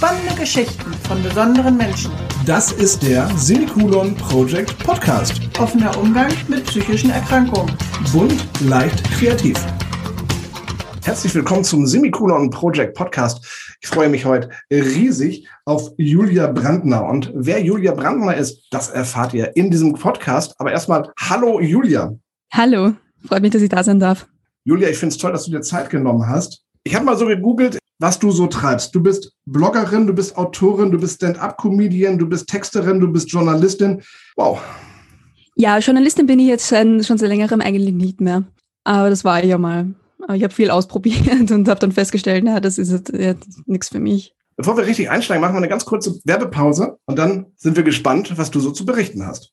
Spannende Geschichten von besonderen Menschen. Das ist der Semikolon Project Podcast. Offener Umgang mit psychischen Erkrankungen. Bunt, leicht, kreativ. Herzlich willkommen zum Semikolon Project Podcast. Ich freue mich heute riesig auf Julia Brandner. Und wer Julia Brandner ist, das erfahrt ihr in diesem Podcast. Aber erstmal, hallo Julia. Hallo, freut mich, dass ich da sein darf. Julia, ich finde es toll, dass du dir Zeit genommen hast. Ich habe mal so gegoogelt, was du so treibst. Du bist Bloggerin, du bist Autorin, du bist Stand-up-Comedian, du bist Texterin, du bist Journalistin. Wow. Ja, Journalistin bin ich jetzt schon, schon seit längerem eigentlich nicht mehr. Aber das war ich ja mal. Aber ich habe viel ausprobiert und habe dann festgestellt, na, das ist ja, nichts für mich. Bevor wir richtig einsteigen, machen wir eine ganz kurze Werbepause und dann sind wir gespannt, was du so zu berichten hast.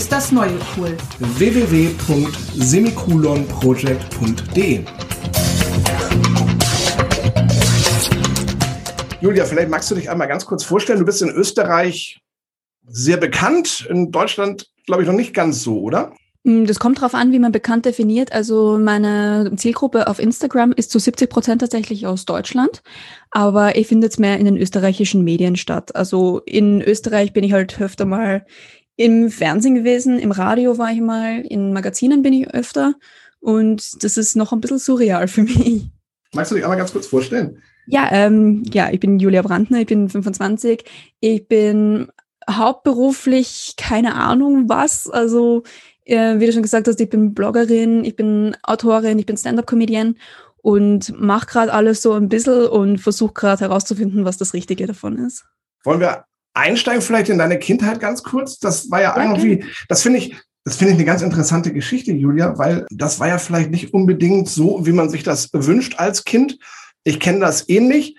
ist das neue cool. www.semikolonproject.de Julia, vielleicht magst du dich einmal ganz kurz vorstellen. Du bist in Österreich sehr bekannt, in Deutschland glaube ich noch nicht ganz so, oder? Hm, das kommt darauf an, wie man bekannt definiert. Also meine Zielgruppe auf Instagram ist zu 70 Prozent tatsächlich aus Deutschland, aber ich finde jetzt mehr in den österreichischen Medien statt. Also in Österreich bin ich halt öfter mal im Fernsehen gewesen, im Radio war ich mal, in Magazinen bin ich öfter und das ist noch ein bisschen surreal für mich. Magst du dich einmal ganz kurz vorstellen? Ja, ähm, ja, ich bin Julia Brandner, ich bin 25. Ich bin hauptberuflich keine Ahnung was. Also, äh, wie du schon gesagt hast, ich bin Bloggerin, ich bin Autorin, ich bin Stand-up-Comedian und mache gerade alles so ein bisschen und versuche gerade herauszufinden, was das Richtige davon ist. Wollen wir einsteigen vielleicht in deine Kindheit ganz kurz? Das war ja, ja irgendwie, das finde ich, das finde ich eine ganz interessante Geschichte, Julia, weil das war ja vielleicht nicht unbedingt so, wie man sich das wünscht als Kind. Ich kenne das ähnlich.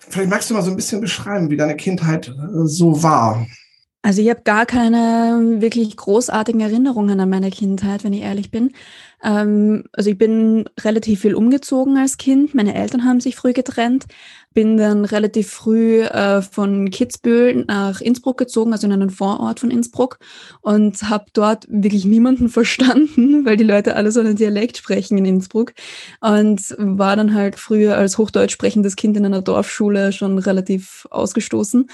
Vielleicht magst du mal so ein bisschen beschreiben, wie deine Kindheit äh, so war. Also ich habe gar keine wirklich großartigen Erinnerungen an meine Kindheit, wenn ich ehrlich bin. Ähm, also ich bin relativ viel umgezogen als Kind. Meine Eltern haben sich früh getrennt. Bin dann relativ früh äh, von Kitzbühel nach Innsbruck gezogen, also in einen Vorort von Innsbruck und habe dort wirklich niemanden verstanden, weil die Leute alle so einen Dialekt sprechen in Innsbruck und war dann halt früher als Hochdeutsch sprechendes Kind in einer Dorfschule schon relativ ausgestoßen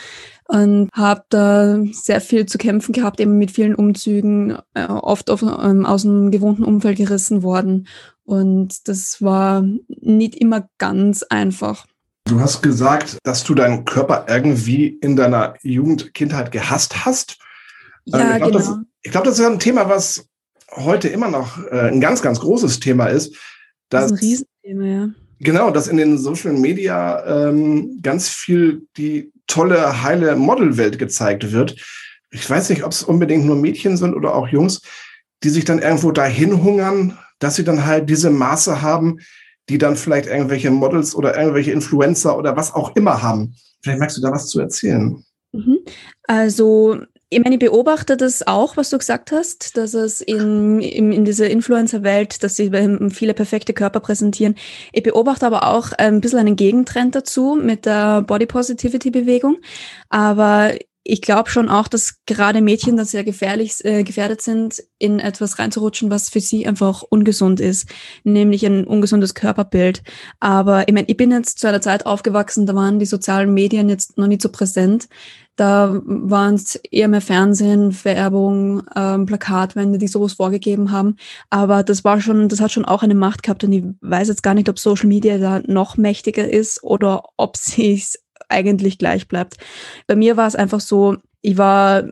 und habe da sehr viel zu kämpfen gehabt, eben mit vielen Umzügen, äh, oft auf, ähm, aus dem gewohnten Umfeld gerissen worden. Und das war nicht immer ganz einfach. Du hast gesagt, dass du deinen Körper irgendwie in deiner Jugend, Kindheit gehasst hast. Ja, ähm, ich glaube, genau. das, ich glaub, das ist ein Thema, was heute immer noch äh, ein ganz, ganz großes Thema ist. das ist ein Riesenthema, ja. Genau, dass in den Social Media ähm, ganz viel die tolle, heile Modelwelt gezeigt wird. Ich weiß nicht, ob es unbedingt nur Mädchen sind oder auch Jungs, die sich dann irgendwo dahin hungern, dass sie dann halt diese Maße haben, die dann vielleicht irgendwelche Models oder irgendwelche Influencer oder was auch immer haben. Vielleicht magst du da was zu erzählen. Mhm. Also ich meine, ich beobachte das auch, was du gesagt hast, dass es in, in, in dieser Influencer-Welt, dass sie viele perfekte Körper präsentieren. Ich beobachte aber auch ein bisschen einen Gegentrend dazu mit der Body Positivity-Bewegung. Aber ich glaube schon auch, dass gerade Mädchen dann sehr gefährlich, äh, gefährdet sind, in etwas reinzurutschen, was für sie einfach ungesund ist, nämlich ein ungesundes Körperbild. Aber ich meine, ich bin jetzt zu einer Zeit aufgewachsen, da waren die sozialen Medien jetzt noch nicht so präsent. Da waren es eher mehr Fernsehen, Werbung, ähm, Plakatwände, die sowas vorgegeben haben. Aber das war schon, das hat schon auch eine Macht gehabt und ich weiß jetzt gar nicht, ob Social Media da noch mächtiger ist oder ob sie eigentlich gleich bleibt. Bei mir war es einfach so, ich war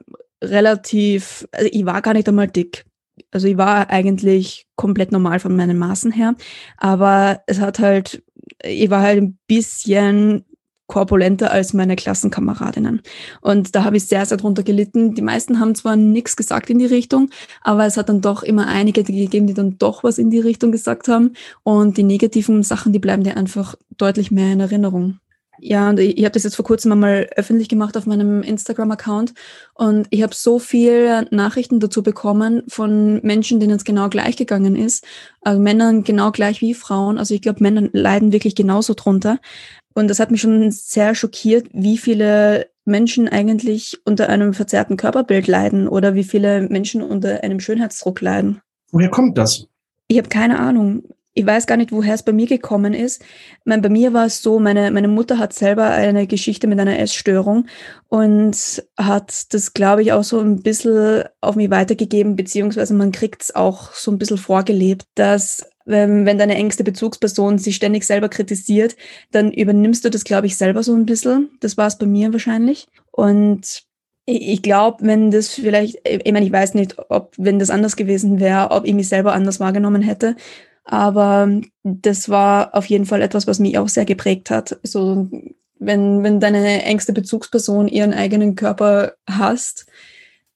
relativ, also ich war gar nicht einmal dick. Also ich war eigentlich komplett normal von meinen Maßen her, aber es hat halt, ich war halt ein bisschen korpulenter als meine Klassenkameradinnen. Und da habe ich sehr, sehr drunter gelitten. Die meisten haben zwar nichts gesagt in die Richtung, aber es hat dann doch immer einige gegeben, die dann doch was in die Richtung gesagt haben. Und die negativen Sachen, die bleiben dir einfach deutlich mehr in Erinnerung. Ja, und ich, ich habe das jetzt vor kurzem einmal öffentlich gemacht auf meinem Instagram-Account und ich habe so viele Nachrichten dazu bekommen von Menschen, denen es genau gleich gegangen ist. Also Männern genau gleich wie Frauen. Also ich glaube, Männer leiden wirklich genauso drunter. Und das hat mich schon sehr schockiert, wie viele Menschen eigentlich unter einem verzerrten Körperbild leiden oder wie viele Menschen unter einem Schönheitsdruck leiden. Woher kommt das? Ich habe keine Ahnung ich weiß gar nicht, woher es bei mir gekommen ist. Meine, bei mir war es so, meine, meine Mutter hat selber eine Geschichte mit einer Essstörung und hat das, glaube ich, auch so ein bisschen auf mich weitergegeben, beziehungsweise man kriegt es auch so ein bisschen vorgelebt, dass wenn, wenn deine engste Bezugsperson sich ständig selber kritisiert, dann übernimmst du das, glaube ich, selber so ein bisschen. Das war es bei mir wahrscheinlich. Und ich glaube, wenn das vielleicht, ich meine, ich weiß nicht, ob, wenn das anders gewesen wäre, ob ich mich selber anders wahrgenommen hätte. Aber das war auf jeden Fall etwas, was mich auch sehr geprägt hat. So, wenn, wenn deine engste Bezugsperson ihren eigenen Körper hasst,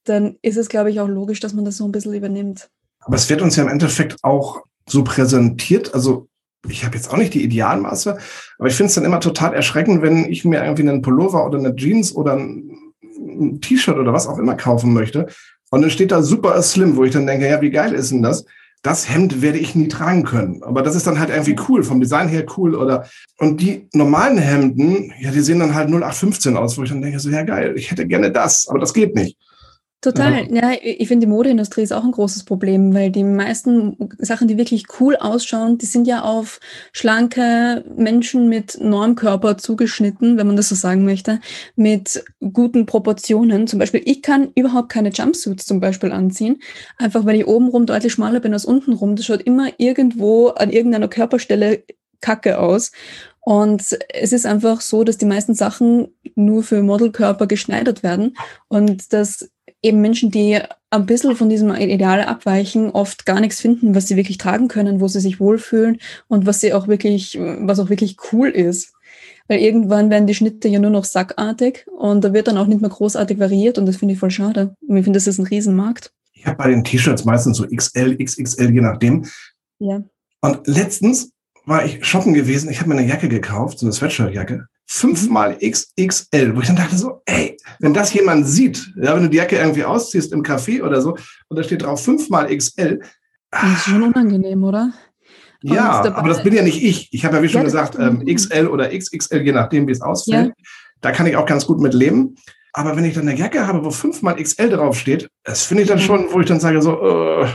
dann ist es, glaube ich, auch logisch, dass man das so ein bisschen übernimmt. Aber es wird uns ja im Endeffekt auch so präsentiert. Also ich habe jetzt auch nicht die Idealmaße, aber ich finde es dann immer total erschreckend, wenn ich mir irgendwie einen Pullover oder eine Jeans oder ein T-Shirt oder was auch immer kaufen möchte. Und dann steht da super slim, wo ich dann denke, ja, wie geil ist denn das? Das Hemd werde ich nie tragen können. Aber das ist dann halt irgendwie cool, vom Design her cool oder, und die normalen Hemden, ja, die sehen dann halt 0815 aus, wo ich dann denke, so, ja geil, ich hätte gerne das, aber das geht nicht. Total. Ja, ja ich finde, die Modeindustrie ist auch ein großes Problem, weil die meisten Sachen, die wirklich cool ausschauen, die sind ja auf schlanke Menschen mit Normkörper zugeschnitten, wenn man das so sagen möchte, mit guten Proportionen. Zum Beispiel, ich kann überhaupt keine Jumpsuits zum Beispiel anziehen, einfach weil ich obenrum deutlich schmaler bin als untenrum. Das schaut immer irgendwo an irgendeiner Körperstelle kacke aus. Und es ist einfach so, dass die meisten Sachen nur für Modelkörper geschneidert werden und dass eben Menschen, die ein bisschen von diesem Ideal abweichen, oft gar nichts finden, was sie wirklich tragen können, wo sie sich wohlfühlen und was sie auch wirklich, was auch wirklich cool ist. Weil irgendwann werden die Schnitte ja nur noch sackartig und da wird dann auch nicht mehr großartig variiert und das finde ich voll schade. Und ich finde, das ist ein Riesenmarkt. Ich habe bei den T-Shirts meistens so XL, XXL, je nachdem. Ja. Und letztens war ich shoppen gewesen, ich habe mir eine Jacke gekauft, so eine Sweatshirt-Jacke fünfmal XXL, wo ich dann dachte so, ey, wenn das jemand sieht, ja, wenn du die Jacke irgendwie ausziehst im Café oder so und da steht drauf fünfmal XL. Das ist schon unangenehm, oder? Ja, aber das bin ja nicht ich. Ich habe ja wie schon ja, gesagt ähm, XL oder XXL, je nachdem, wie es ausfällt. Ja. Da kann ich auch ganz gut mit leben. Aber wenn ich dann eine Jacke habe, wo fünfmal XL draufsteht, das finde ich dann schon, wo ich dann sage so, uh,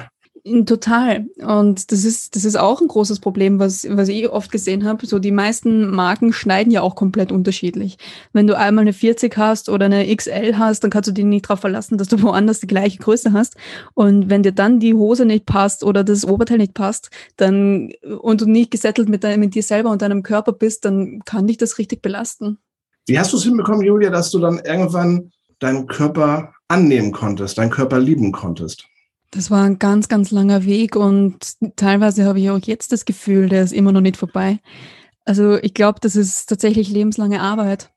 Total. Und das ist, das ist auch ein großes Problem, was, was ich oft gesehen habe. So die meisten Marken schneiden ja auch komplett unterschiedlich. Wenn du einmal eine 40 hast oder eine XL hast, dann kannst du dich nicht darauf verlassen, dass du woanders die gleiche Größe hast. Und wenn dir dann die Hose nicht passt oder das Oberteil nicht passt, dann und du nicht gesettelt mit, dein, mit dir selber und deinem Körper bist, dann kann dich das richtig belasten. Wie hast du es hinbekommen, Julia, dass du dann irgendwann deinen Körper annehmen konntest, deinen Körper lieben konntest? Das war ein ganz, ganz langer Weg und teilweise habe ich auch jetzt das Gefühl, der ist immer noch nicht vorbei. Also ich glaube, das ist tatsächlich lebenslange Arbeit.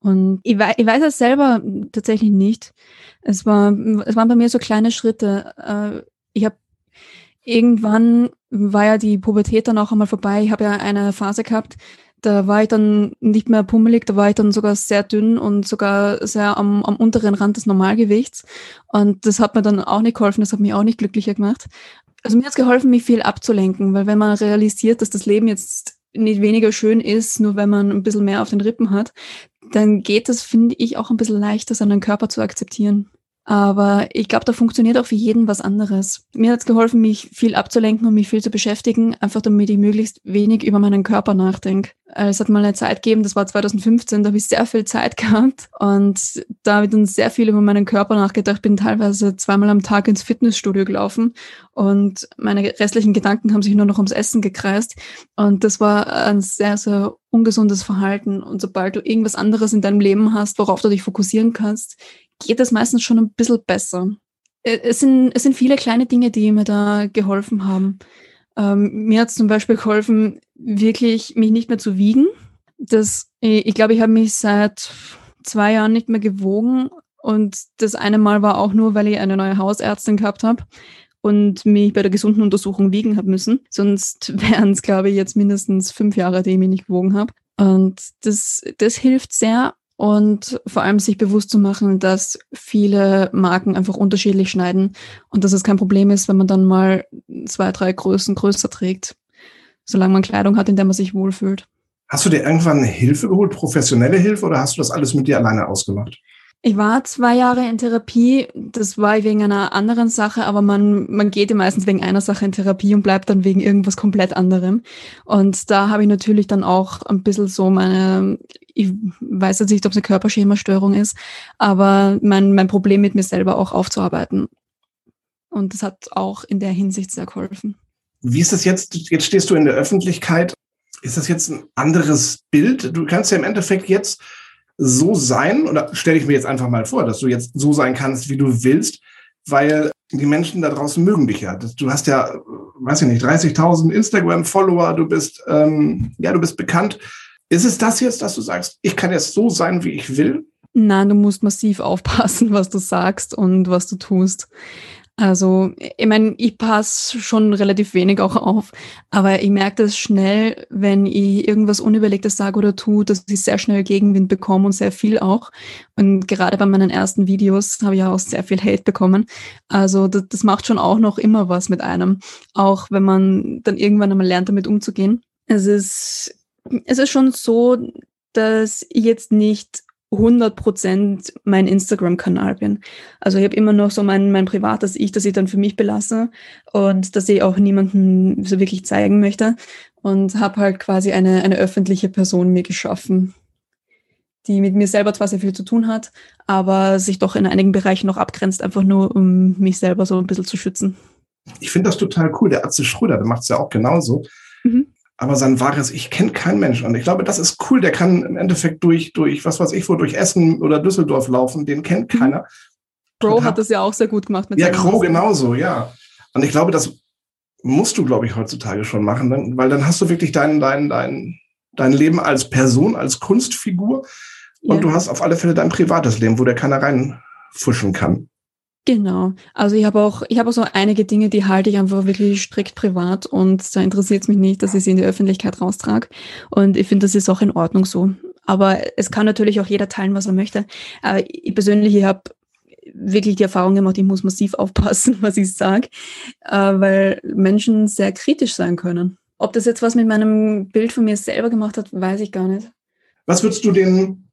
Und ich, weiß, ich weiß es selber tatsächlich nicht. Es, war, es waren bei mir so kleine Schritte. Äh, ich habe irgendwann war ja die Pubertät dann auch einmal vorbei. Ich habe ja eine Phase gehabt, da war ich dann nicht mehr pummelig, da war ich dann sogar sehr dünn und sogar sehr am, am unteren Rand des Normalgewichts. Und das hat mir dann auch nicht geholfen, das hat mich auch nicht glücklicher gemacht. Also mir hat es geholfen, mich viel abzulenken, weil wenn man realisiert, dass das Leben jetzt nicht weniger schön ist, nur wenn man ein bisschen mehr auf den Rippen hat, dann geht es, finde ich, auch ein bisschen leichter, seinen Körper zu akzeptieren. Aber ich glaube, da funktioniert auch für jeden was anderes. Mir hat es geholfen, mich viel abzulenken und mich viel zu beschäftigen, einfach damit ich möglichst wenig über meinen Körper nachdenke. Es hat mal eine Zeit gegeben, das war 2015, da habe ich sehr viel Zeit gehabt und da habe ich dann sehr viel über meinen Körper nachgedacht, bin teilweise zweimal am Tag ins Fitnessstudio gelaufen und meine restlichen Gedanken haben sich nur noch ums Essen gekreist und das war ein sehr, sehr ungesundes Verhalten und sobald du irgendwas anderes in deinem Leben hast, worauf du dich fokussieren kannst, geht es meistens schon ein bisschen besser. Es sind, es sind viele kleine Dinge, die mir da geholfen haben. Ähm, mir hat es zum Beispiel geholfen, wirklich mich nicht mehr zu wiegen. Das, ich, ich glaube, ich habe mich seit zwei Jahren nicht mehr gewogen. Und das eine Mal war auch nur, weil ich eine neue Hausärztin gehabt habe und mich bei der gesunden Untersuchung wiegen habe müssen. Sonst wären es, glaube ich, jetzt mindestens fünf Jahre, die ich mich nicht gewogen habe. Und das, das hilft sehr. Und vor allem sich bewusst zu machen, dass viele Marken einfach unterschiedlich schneiden und dass es kein Problem ist, wenn man dann mal zwei, drei Größen größer trägt, solange man Kleidung hat, in der man sich wohlfühlt. Hast du dir irgendwann Hilfe geholt, professionelle Hilfe, oder hast du das alles mit dir alleine ausgemacht? Ich war zwei Jahre in Therapie. Das war wegen einer anderen Sache, aber man, man geht ja meistens wegen einer Sache in Therapie und bleibt dann wegen irgendwas komplett anderem. Und da habe ich natürlich dann auch ein bisschen so meine, ich weiß jetzt nicht, ob es eine Körperschemastörung ist, aber mein, mein Problem mit mir selber auch aufzuarbeiten. Und das hat auch in der Hinsicht sehr geholfen. Wie ist das jetzt? Jetzt stehst du in der Öffentlichkeit. Ist das jetzt ein anderes Bild? Du kannst ja im Endeffekt jetzt so sein, oder stelle ich mir jetzt einfach mal vor, dass du jetzt so sein kannst, wie du willst, weil die Menschen da draußen mögen dich ja. Du hast ja, weiß ich nicht, 30.000 Instagram-Follower, du bist, ähm, ja, du bist bekannt. Ist es das jetzt, dass du sagst, ich kann jetzt so sein, wie ich will? Nein, du musst massiv aufpassen, was du sagst und was du tust. Also, ich meine, ich passe schon relativ wenig auch auf, aber ich merke das schnell, wenn ich irgendwas Unüberlegtes sage oder tue, dass ich sehr schnell Gegenwind bekomme und sehr viel auch. Und gerade bei meinen ersten Videos habe ich auch sehr viel Hate bekommen. Also, das, das macht schon auch noch immer was mit einem, auch wenn man dann irgendwann einmal lernt, damit umzugehen. Es ist, es ist schon so, dass ich jetzt nicht 100% mein Instagram-Kanal bin. Also ich habe immer noch so mein, mein privates Ich, das ich dann für mich belasse und das ich auch niemandem so wirklich zeigen möchte und habe halt quasi eine, eine öffentliche Person mir geschaffen, die mit mir selber zwar sehr viel zu tun hat, aber sich doch in einigen Bereichen noch abgrenzt, einfach nur um mich selber so ein bisschen zu schützen. Ich finde das total cool. Der Atze Schröder, der macht es ja auch genauso. Mhm aber sein wahres Ich kennt kein Mensch. Und ich glaube, das ist cool. Der kann im Endeffekt durch, durch, was weiß ich wo, durch Essen oder Düsseldorf laufen. Den kennt mhm. keiner. Crow hat das ja auch sehr gut gemacht. Mit ja, Crow genauso, ja. Und ich glaube, das musst du, glaube ich, heutzutage schon machen, weil dann hast du wirklich dein, dein, dein, dein Leben als Person, als Kunstfigur. Und ja. du hast auf alle Fälle dein privates Leben, wo der keiner reinfuschen kann. Genau. Also ich habe auch, ich habe auch so einige Dinge, die halte ich einfach wirklich strikt privat und da interessiert es mich nicht, dass ich sie in die Öffentlichkeit raustrage. Und ich finde, das ist auch in Ordnung so. Aber es kann natürlich auch jeder teilen, was er möchte. Aber ich persönlich, ich habe wirklich die Erfahrung gemacht, ich muss massiv aufpassen, was ich sage, äh, weil Menschen sehr kritisch sein können. Ob das jetzt was mit meinem Bild von mir selber gemacht hat, weiß ich gar nicht. Was würdest du den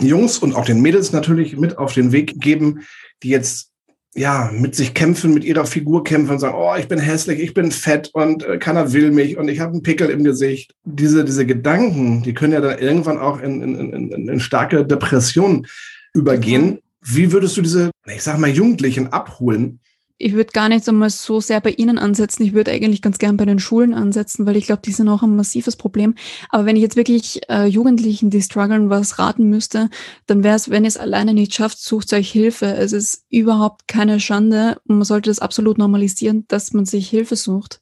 Jungs und auch den Mädels natürlich mit auf den Weg geben, die jetzt ja, mit sich kämpfen, mit ihrer Figur kämpfen und sagen, oh, ich bin hässlich, ich bin fett und äh, keiner will mich und ich habe einen Pickel im Gesicht. Diese, diese Gedanken, die können ja dann irgendwann auch in, in, in, in starke Depressionen übergehen. Wie würdest du diese, ich sag mal, Jugendlichen abholen, ich würde gar nicht einmal so sehr bei Ihnen ansetzen. Ich würde eigentlich ganz gern bei den Schulen ansetzen, weil ich glaube, die sind auch ein massives Problem. Aber wenn ich jetzt wirklich äh, Jugendlichen, die strugglen, was raten müsste, dann wäre es, wenn ihr es alleine nicht schafft, sucht euch Hilfe. Es ist überhaupt keine Schande und man sollte das absolut normalisieren, dass man sich Hilfe sucht,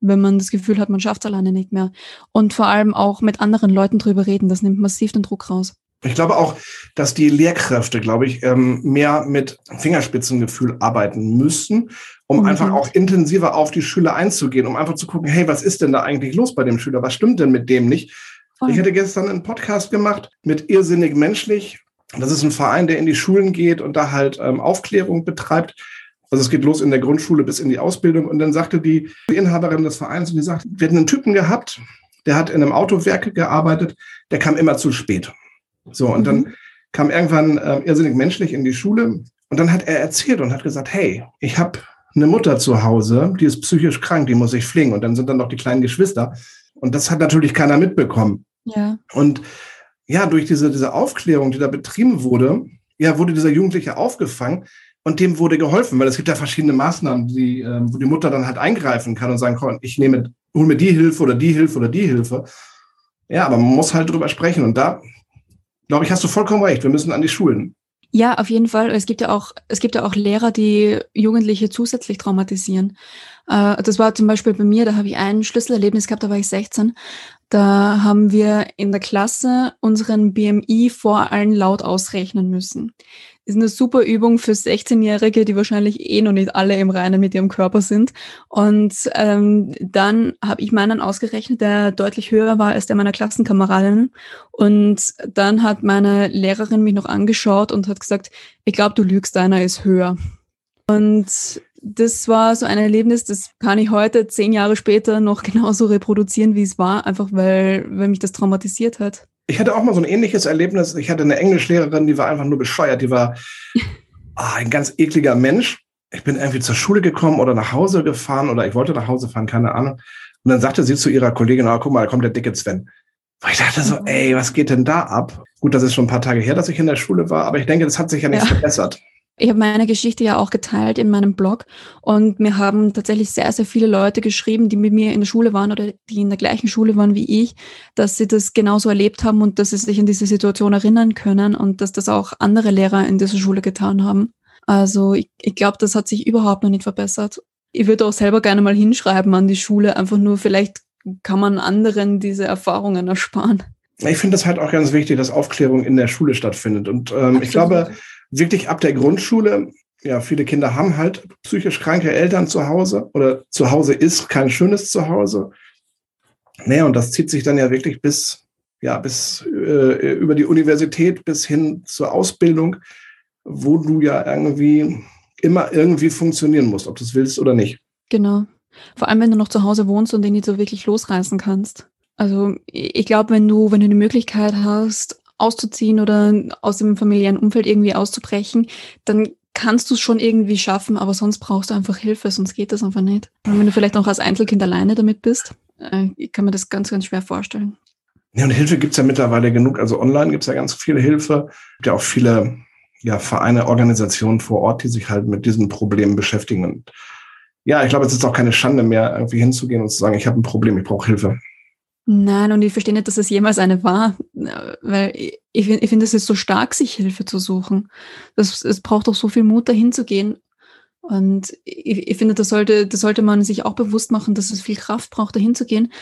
wenn man das Gefühl hat, man schafft es alleine nicht mehr. Und vor allem auch mit anderen Leuten drüber reden. Das nimmt massiv den Druck raus. Ich glaube auch, dass die Lehrkräfte, glaube ich, ähm, mehr mit Fingerspitzengefühl arbeiten müssen, um mhm. einfach auch intensiver auf die Schüler einzugehen, um einfach zu gucken, hey, was ist denn da eigentlich los bei dem Schüler? Was stimmt denn mit dem nicht? Voll. Ich hatte gestern einen Podcast gemacht mit Irrsinnig Menschlich. Das ist ein Verein, der in die Schulen geht und da halt ähm, Aufklärung betreibt. Also es geht los in der Grundschule bis in die Ausbildung. Und dann sagte die Inhaberin des Vereins, und die sagt, wir hatten einen Typen gehabt, der hat in einem Autowerk gearbeitet, der kam immer zu spät. So, und dann kam irgendwann äh, irrsinnig menschlich in die Schule und dann hat er erzählt und hat gesagt, hey, ich habe eine Mutter zu Hause, die ist psychisch krank, die muss ich fliegen. Und dann sind dann noch die kleinen Geschwister. Und das hat natürlich keiner mitbekommen. Ja. Und ja, durch diese, diese Aufklärung, die da betrieben wurde, ja, wurde dieser Jugendliche aufgefangen und dem wurde geholfen, weil es gibt ja verschiedene Maßnahmen, die, äh, wo die Mutter dann halt eingreifen kann und sagen kann, ich nehme, hol mir die Hilfe oder die Hilfe oder die Hilfe. Ja, aber man muss halt drüber sprechen. Und da glaube ich, hast du vollkommen recht. Wir müssen an die Schulen. Ja, auf jeden Fall. Es gibt ja auch, es gibt ja auch Lehrer, die Jugendliche zusätzlich traumatisieren. Äh, das war zum Beispiel bei mir, da habe ich ein Schlüsselerlebnis gehabt, da war ich 16. Da haben wir in der Klasse unseren BMI vor allen laut ausrechnen müssen. Ist eine super Übung für 16-Jährige, die wahrscheinlich eh noch nicht alle im Reinen mit ihrem Körper sind. Und ähm, dann habe ich meinen ausgerechnet, der deutlich höher war als der meiner Klassenkameradinnen. Und dann hat meine Lehrerin mich noch angeschaut und hat gesagt, ich glaube, du lügst, deiner ist höher. Und das war so ein Erlebnis, das kann ich heute, zehn Jahre später, noch genauso reproduzieren, wie es war, einfach weil, weil mich das traumatisiert hat. Ich hatte auch mal so ein ähnliches Erlebnis. Ich hatte eine Englischlehrerin, die war einfach nur bescheuert. Die war ah, ein ganz ekliger Mensch. Ich bin irgendwie zur Schule gekommen oder nach Hause gefahren oder ich wollte nach Hause fahren, keine Ahnung. Und dann sagte sie zu ihrer Kollegin, oh, guck mal, da kommt der dicke Sven. Und ich dachte so, ey, was geht denn da ab? Gut, das ist schon ein paar Tage her, dass ich in der Schule war, aber ich denke, das hat sich ja nicht ja. verbessert. Ich habe meine Geschichte ja auch geteilt in meinem Blog und mir haben tatsächlich sehr, sehr viele Leute geschrieben, die mit mir in der Schule waren oder die in der gleichen Schule waren wie ich, dass sie das genauso erlebt haben und dass sie sich an diese Situation erinnern können und dass das auch andere Lehrer in dieser Schule getan haben. Also ich, ich glaube, das hat sich überhaupt noch nicht verbessert. Ich würde auch selber gerne mal hinschreiben an die Schule, einfach nur vielleicht kann man anderen diese Erfahrungen ersparen. Ich finde das halt auch ganz wichtig, dass Aufklärung in der Schule stattfindet. Und ähm, ich glaube, wirklich ab der Grundschule, ja, viele Kinder haben halt psychisch kranke Eltern zu Hause oder zu Hause ist kein schönes Zuhause. Naja, und das zieht sich dann ja wirklich bis, ja, bis äh, über die Universität bis hin zur Ausbildung, wo du ja irgendwie immer irgendwie funktionieren musst, ob du es willst oder nicht. Genau. Vor allem, wenn du noch zu Hause wohnst und den nicht so wirklich losreißen kannst. Also ich glaube, wenn du, wenn du die Möglichkeit hast, auszuziehen oder aus dem familiären Umfeld irgendwie auszubrechen, dann kannst du es schon irgendwie schaffen, aber sonst brauchst du einfach Hilfe, sonst geht das einfach nicht. Und wenn du vielleicht auch als Einzelkind alleine damit bist, äh, ich kann mir das ganz, ganz schwer vorstellen. Ja, und Hilfe gibt es ja mittlerweile genug. Also online gibt es ja ganz viel Hilfe. Es gibt ja auch viele ja, Vereine, Organisationen vor Ort, die sich halt mit diesen Problemen beschäftigen. Und ja, ich glaube, es ist auch keine Schande mehr, irgendwie hinzugehen und zu sagen, ich habe ein Problem, ich brauche Hilfe. Nein, und ich verstehe nicht, dass es jemals eine war, weil ich, ich finde, es ist so stark, sich Hilfe zu suchen. Das, es braucht doch so viel Mut, dahin zu gehen. Und ich, ich finde, das sollte, das sollte man sich auch bewusst machen, dass es viel Kraft braucht, dahin zu gehen.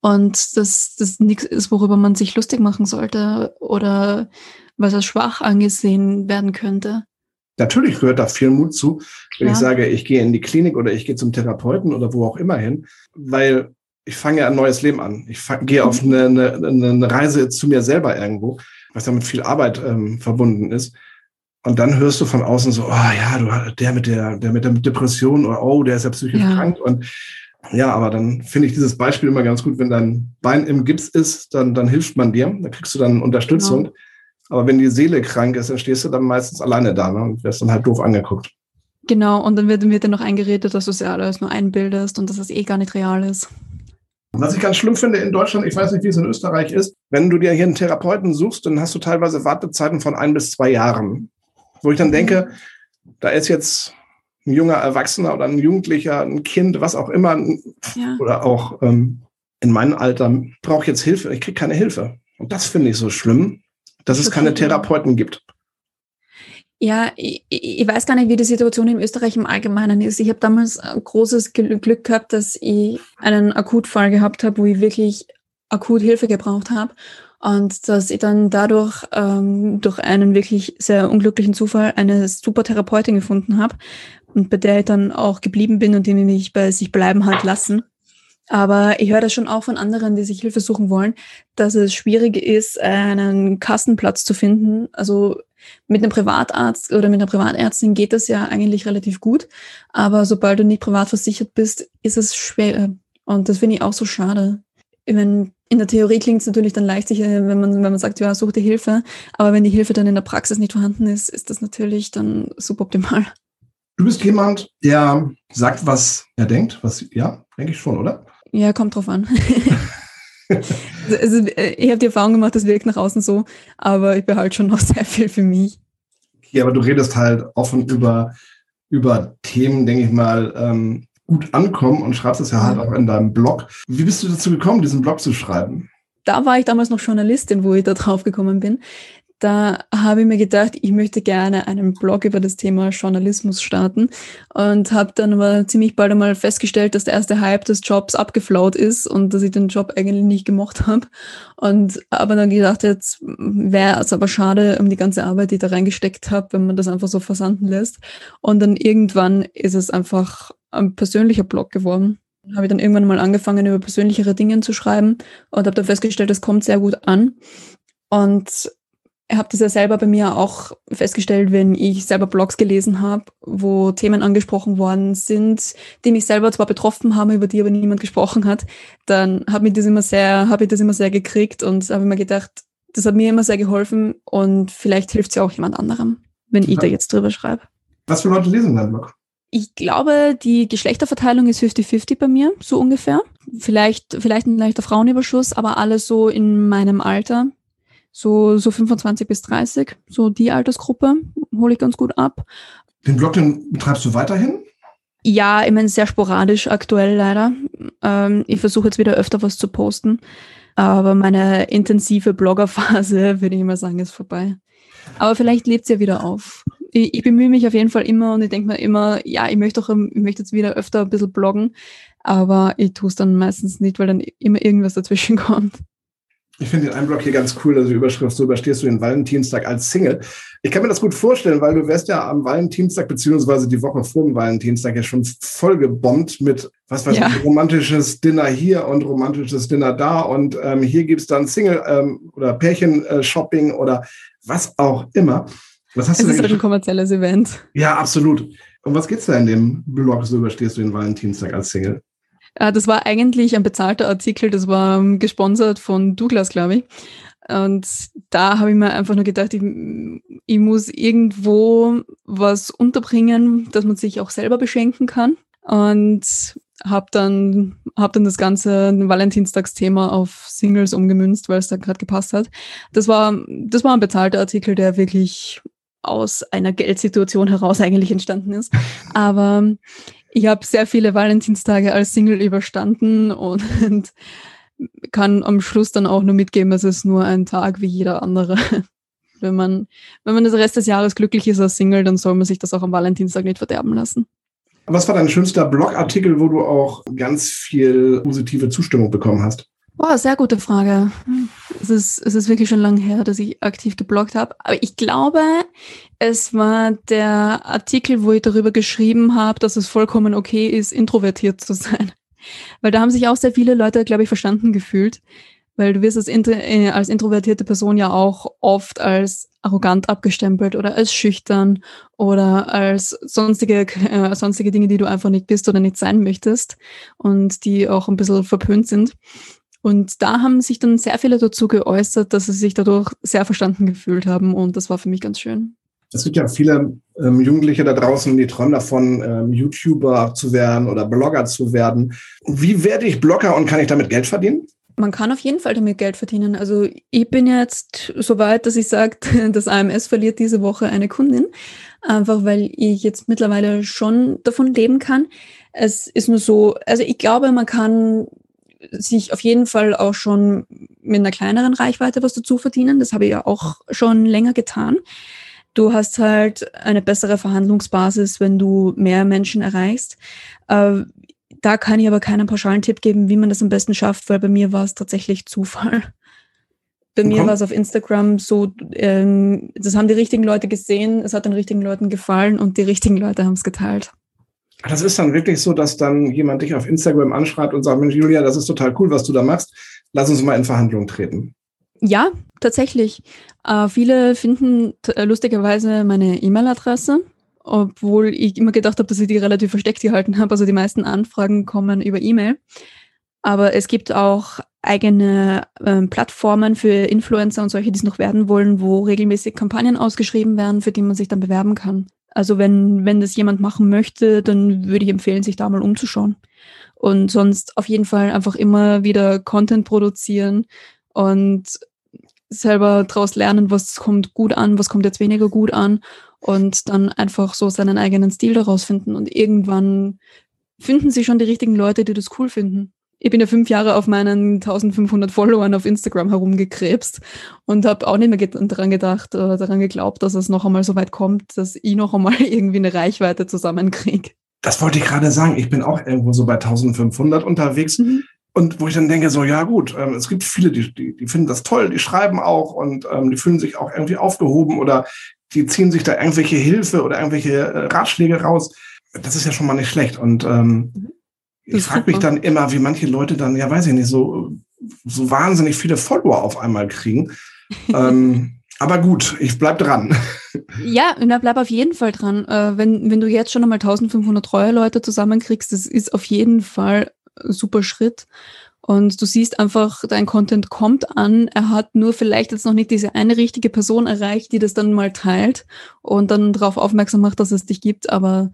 Und dass das nichts ist, worüber man sich lustig machen sollte oder was als schwach angesehen werden könnte. Natürlich gehört da viel Mut zu, wenn ja. ich sage, ich gehe in die Klinik oder ich gehe zum Therapeuten oder wo auch immer hin, weil ich fange ja ein neues Leben an. Ich fang, gehe auf eine, eine, eine, Reise zu mir selber irgendwo, was ja mit viel Arbeit ähm, verbunden ist. Und dann hörst du von außen so, oh ja, du, der mit der, der mit der Depression oder oh, der ist ja psychisch ja. krank. Und ja, aber dann finde ich dieses Beispiel immer ganz gut, wenn dein Bein im Gips ist, dann, dann hilft man dir, dann kriegst du dann Unterstützung. Genau. Aber wenn die Seele krank ist, dann stehst du dann meistens alleine da ne, und wirst dann halt doof angeguckt. Genau, und dann wird, wird dir noch eingeredet, dass du es ja alles nur einbildest und dass es eh gar nicht real ist. Was ich ganz schlimm finde in Deutschland, ich weiß nicht, wie es in Österreich ist, wenn du dir hier einen Therapeuten suchst, dann hast du teilweise Wartezeiten von ein bis zwei Jahren. Wo ich dann denke, da ist jetzt ein junger Erwachsener oder ein Jugendlicher, ein Kind, was auch immer, ja. oder auch ähm, in meinem Alter, brauche jetzt Hilfe. Ich kriege keine Hilfe. Und das finde ich so schlimm, dass es keine Therapeuten gibt. Ja, ich, ich, weiß gar nicht, wie die Situation in Österreich im Allgemeinen ist. Ich habe damals ein großes Glück gehabt, dass ich einen Akutfall gehabt habe, wo ich wirklich akut Hilfe gebraucht habe. Und dass ich dann dadurch ähm, durch einen wirklich sehr unglücklichen Zufall eine super Therapeutin gefunden habe und bei der ich dann auch geblieben bin und die mich bei sich bleiben hat lassen. Aber ich höre das schon auch von anderen, die sich Hilfe suchen wollen, dass es schwierig ist, einen Kassenplatz zu finden. Also mit einem Privatarzt oder mit einer Privatärztin geht das ja eigentlich relativ gut. Aber sobald du nicht privat versichert bist, ist es schwer. Und das finde ich auch so schade. Ich meine, in der Theorie klingt es natürlich dann leicht, wenn man, wenn man sagt, ja, such dir Hilfe. Aber wenn die Hilfe dann in der Praxis nicht vorhanden ist, ist das natürlich dann suboptimal. Du bist jemand, der sagt, was er denkt. Was, ja, denke ich schon, oder? Ja, kommt drauf an. also, äh, ich habe die Erfahrung gemacht, das wirkt nach außen so, aber ich behalte schon noch sehr viel für mich. Ja, aber du redest halt offen über, über Themen, denke ich mal, ähm, gut ankommen und schreibst es ja halt auch in deinem Blog. Wie bist du dazu gekommen, diesen Blog zu schreiben? Da war ich damals noch Journalistin, wo ich da drauf gekommen bin. Da habe ich mir gedacht, ich möchte gerne einen Blog über das Thema Journalismus starten und habe dann aber ziemlich bald einmal festgestellt, dass der erste Hype des Jobs abgeflaut ist und dass ich den Job eigentlich nicht gemocht habe. Und aber dann gedacht, jetzt wäre es aber schade um die ganze Arbeit, die ich da reingesteckt habe, wenn man das einfach so versanden lässt. Und dann irgendwann ist es einfach ein persönlicher Blog geworden. Habe ich dann irgendwann mal angefangen, über persönlichere Dinge zu schreiben und habe dann festgestellt, das kommt sehr gut an. Und habe das ja selber bei mir auch festgestellt, wenn ich selber Blogs gelesen habe, wo Themen angesprochen worden sind, die mich selber zwar betroffen haben, über die aber niemand gesprochen hat, dann habe ich das immer sehr, habe ich das immer sehr gekriegt und habe mir gedacht, das hat mir immer sehr geholfen und vielleicht hilft es ja auch jemand anderem, wenn ja. ich da jetzt drüber schreibe. Was für Leute lesen deinen Blog? Ich glaube, die Geschlechterverteilung ist 50-50 bei mir, so ungefähr. Vielleicht, vielleicht ein leichter Frauenüberschuss, aber alles so in meinem Alter so, so 25 bis 30, so die Altersgruppe hole ich ganz gut ab. Den Blog, den betreibst du weiterhin? Ja, ich meine, sehr sporadisch aktuell leider. Ähm, ich versuche jetzt wieder öfter was zu posten, aber meine intensive Bloggerphase, würde ich immer sagen, ist vorbei. Aber vielleicht lebt es ja wieder auf. Ich, ich, bemühe mich auf jeden Fall immer und ich denke mir immer, ja, ich möchte, auch, ich möchte jetzt wieder öfter ein bisschen bloggen, aber ich tue es dann meistens nicht, weil dann immer irgendwas dazwischen kommt. Ich finde den Einblock hier ganz cool, also die Überschrift, so überstehst du den Valentinstag als Single. Ich kann mir das gut vorstellen, weil du wärst ja am Valentinstag beziehungsweise die Woche vor dem Valentinstag ja schon voll gebombt mit, was weiß ja. ich, romantisches Dinner hier und romantisches Dinner da und ähm, hier gibt's dann Single- ähm, oder Pärchen-Shopping oder was auch immer. Was hast es du ist halt ein kommerzielles Event. Ja, absolut. Und was geht's da in dem Blog, so überstehst du den Valentinstag als Single? Äh, das war eigentlich ein bezahlter Artikel, das war ähm, gesponsert von Douglas, glaube ich. Und da habe ich mir einfach nur gedacht, ich, ich, muss irgendwo was unterbringen, dass man sich auch selber beschenken kann. Und habe dann, hab dann das ganze Valentinstagsthema auf Singles umgemünzt, weil es da gerade gepasst hat. Das war, das war ein bezahlter Artikel, der wirklich aus einer Geldsituation heraus eigentlich entstanden ist. Aber ich habe sehr viele Valentinstage als Single überstanden und kann am Schluss dann auch nur mitgeben, es ist nur ein Tag wie jeder andere. Wenn man, wenn man das Rest des Jahres glücklich ist als Single, dann soll man sich das auch am Valentinstag nicht verderben lassen. Was war dein schönster Blogartikel, wo du auch ganz viel positive Zustimmung bekommen hast? Boah, sehr gute Frage. Es ist, es ist wirklich schon lange her, dass ich aktiv gebloggt habe. Aber ich glaube, es war der Artikel, wo ich darüber geschrieben habe, dass es vollkommen okay ist, introvertiert zu sein. Weil da haben sich auch sehr viele Leute, glaube ich, verstanden gefühlt. Weil du wirst als, äh, als introvertierte Person ja auch oft als arrogant abgestempelt oder als schüchtern oder als sonstige, äh, sonstige Dinge, die du einfach nicht bist oder nicht sein möchtest und die auch ein bisschen verpönt sind. Und da haben sich dann sehr viele dazu geäußert, dass sie sich dadurch sehr verstanden gefühlt haben und das war für mich ganz schön. Es gibt ja viele ähm, Jugendliche da draußen, die träumen davon, ähm, YouTuber zu werden oder Blogger zu werden. Wie werde ich Blogger und kann ich damit Geld verdienen? Man kann auf jeden Fall damit Geld verdienen. Also ich bin jetzt so weit, dass ich sage, das AMS verliert diese Woche eine Kundin, einfach weil ich jetzt mittlerweile schon davon leben kann. Es ist nur so, also ich glaube, man kann sich auf jeden Fall auch schon mit einer kleineren Reichweite was dazu verdienen. Das habe ich ja auch schon länger getan. Du hast halt eine bessere Verhandlungsbasis, wenn du mehr Menschen erreichst. Äh, da kann ich aber keinen pauschalen Tipp geben, wie man das am besten schafft, weil bei mir war es tatsächlich Zufall. Bei mir war es auf Instagram so, ähm, das haben die richtigen Leute gesehen, es hat den richtigen Leuten gefallen und die richtigen Leute haben es geteilt. Das ist dann wirklich so, dass dann jemand dich auf Instagram anschreibt und sagt, Mensch, Julia, das ist total cool, was du da machst. Lass uns mal in Verhandlungen treten. Ja, tatsächlich. Äh, viele finden äh, lustigerweise meine E-Mail-Adresse, obwohl ich immer gedacht habe, dass ich die relativ versteckt gehalten habe. Also die meisten Anfragen kommen über E-Mail. Aber es gibt auch eigene äh, Plattformen für Influencer und solche, die es noch werden wollen, wo regelmäßig Kampagnen ausgeschrieben werden, für die man sich dann bewerben kann. Also wenn, wenn das jemand machen möchte, dann würde ich empfehlen, sich da mal umzuschauen. Und sonst auf jeden Fall einfach immer wieder Content produzieren und selber daraus lernen, was kommt gut an, was kommt jetzt weniger gut an und dann einfach so seinen eigenen Stil daraus finden. Und irgendwann finden sich schon die richtigen Leute, die das cool finden. ich bin ja fünf Jahre auf meinen 1500 Followern auf Instagram herumgekrebst und habe auch nicht mehr daran gedacht oder daran geglaubt, dass es noch einmal so weit kommt, dass ich noch einmal irgendwie eine Reichweite zusammenkriege. Das wollte ich gerade sagen. Ich bin auch irgendwo so bei 1500 unterwegs. Mhm. Und wo ich dann denke, so, ja gut, ähm, es gibt viele, die, die, die finden das toll, die schreiben auch und ähm, die fühlen sich auch irgendwie aufgehoben oder die ziehen sich da irgendwelche Hilfe oder irgendwelche äh, Ratschläge raus. Das ist ja schon mal nicht schlecht. Und ähm, ich frage mich dann immer, wie manche Leute dann, ja weiß ich nicht, so, so wahnsinnig viele Follower auf einmal kriegen. ähm, aber gut, ich bleib dran. Ja, na, bleib auf jeden Fall dran. Äh, wenn, wenn du jetzt schon einmal 1500 treue Leute zusammenkriegst, das ist auf jeden Fall super Schritt. Und du siehst einfach, dein Content kommt an. Er hat nur vielleicht jetzt noch nicht diese eine richtige Person erreicht, die das dann mal teilt und dann darauf aufmerksam macht, dass es dich gibt. Aber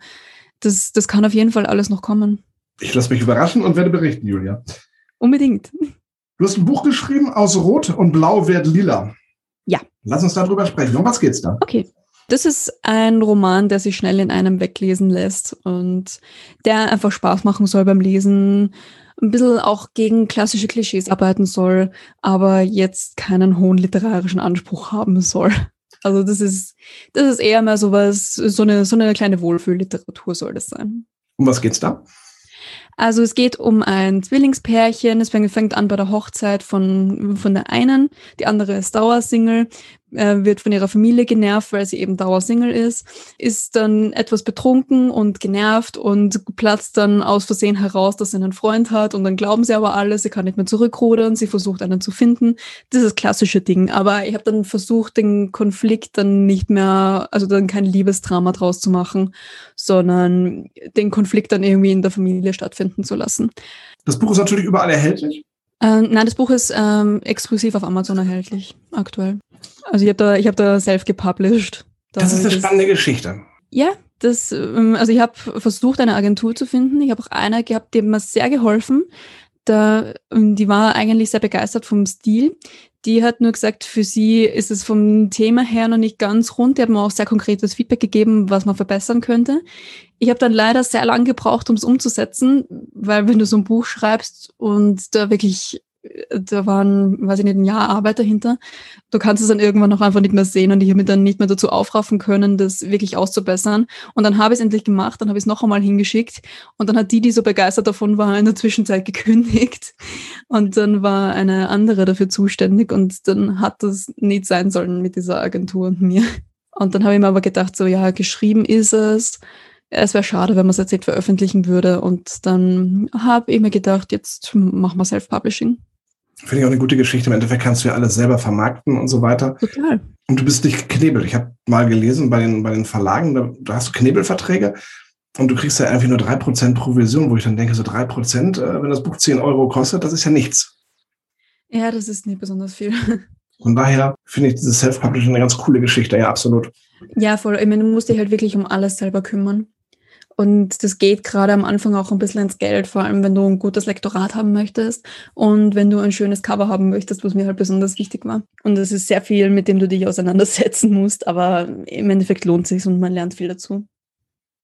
das, das kann auf jeden Fall alles noch kommen. Ich lasse mich überraschen und werde berichten, Julia. Unbedingt. Du hast ein Buch geschrieben, aus Rot und Blau wird lila. Ja. Lass uns darüber sprechen. Um was geht's da? Okay. Das ist ein Roman, der sich schnell in einem weglesen lässt und der einfach Spaß machen soll beim Lesen, ein bisschen auch gegen klassische Klischees arbeiten soll, aber jetzt keinen hohen literarischen Anspruch haben soll. Also das ist, das ist eher mal sowas, so eine, so eine kleine Wohlfühlliteratur soll das sein. Um was geht's da? Also es geht um ein Zwillingspärchen. Es fängt an bei der Hochzeit von, von der einen. Die andere ist Dauersingle äh, wird von ihrer Familie genervt, weil sie eben Dauersingle ist, ist dann etwas betrunken und genervt und platzt dann aus Versehen heraus, dass sie einen Freund hat und dann glauben sie aber alle, sie kann nicht mehr zurückrudern, sie versucht einen zu finden. Das ist das klassische Ding. Aber ich habe dann versucht, den Konflikt dann nicht mehr, also dann kein Liebesdrama draus zu machen, sondern den Konflikt dann irgendwie in der Familie stattfinden zu lassen. Das Buch ist natürlich überall erhältlich. Äh, nein, das Buch ist ähm, exklusiv auf Amazon erhältlich, aktuell. Also ich habe da, ich hab da self gepublished. Da das ist eine das, spannende Geschichte. Ja, das, ähm, also ich habe versucht, eine Agentur zu finden. Ich habe auch eine gehabt, die hat mir sehr geholfen. Da, ähm, die war eigentlich sehr begeistert vom Stil. Die hat nur gesagt, für sie ist es vom Thema her noch nicht ganz rund. Die hat mir auch sehr konkretes Feedback gegeben, was man verbessern könnte. Ich habe dann leider sehr lang gebraucht, um es umzusetzen, weil wenn du so ein Buch schreibst und da wirklich da waren, weiß ich nicht, ein Jahr Arbeit dahinter. Du kannst es dann irgendwann auch einfach nicht mehr sehen und ich habe mich dann nicht mehr dazu aufraffen können, das wirklich auszubessern. Und dann habe ich es endlich gemacht, dann habe ich es noch einmal hingeschickt und dann hat die, die so begeistert davon war, in der Zwischenzeit gekündigt und dann war eine andere dafür zuständig und dann hat das nicht sein sollen mit dieser Agentur und mir. Und dann habe ich mir aber gedacht, so ja, geschrieben ist es. Es wäre schade, wenn man es jetzt nicht veröffentlichen würde. Und dann habe ich mir gedacht, jetzt machen wir Self-Publishing. Finde ich auch eine gute Geschichte. Im Endeffekt kannst du ja alles selber vermarkten und so weiter. Total. Und du bist nicht geknebelt. Ich habe mal gelesen bei den, bei den Verlagen, da, da hast du Knebelverträge und du kriegst ja irgendwie nur drei Prozent Provision, wo ich dann denke, so drei Prozent, äh, wenn das Buch 10 Euro kostet, das ist ja nichts. Ja, das ist nicht besonders viel. Von daher finde ich dieses Self-Publishing eine ganz coole Geschichte, ja, absolut. Ja, voll. Ich meine, du musst dich halt wirklich um alles selber kümmern. Und das geht gerade am Anfang auch ein bisschen ins Geld, vor allem wenn du ein gutes Lektorat haben möchtest und wenn du ein schönes Cover haben möchtest, was mir halt besonders wichtig war. Und es ist sehr viel, mit dem du dich auseinandersetzen musst, aber im Endeffekt lohnt sich und man lernt viel dazu.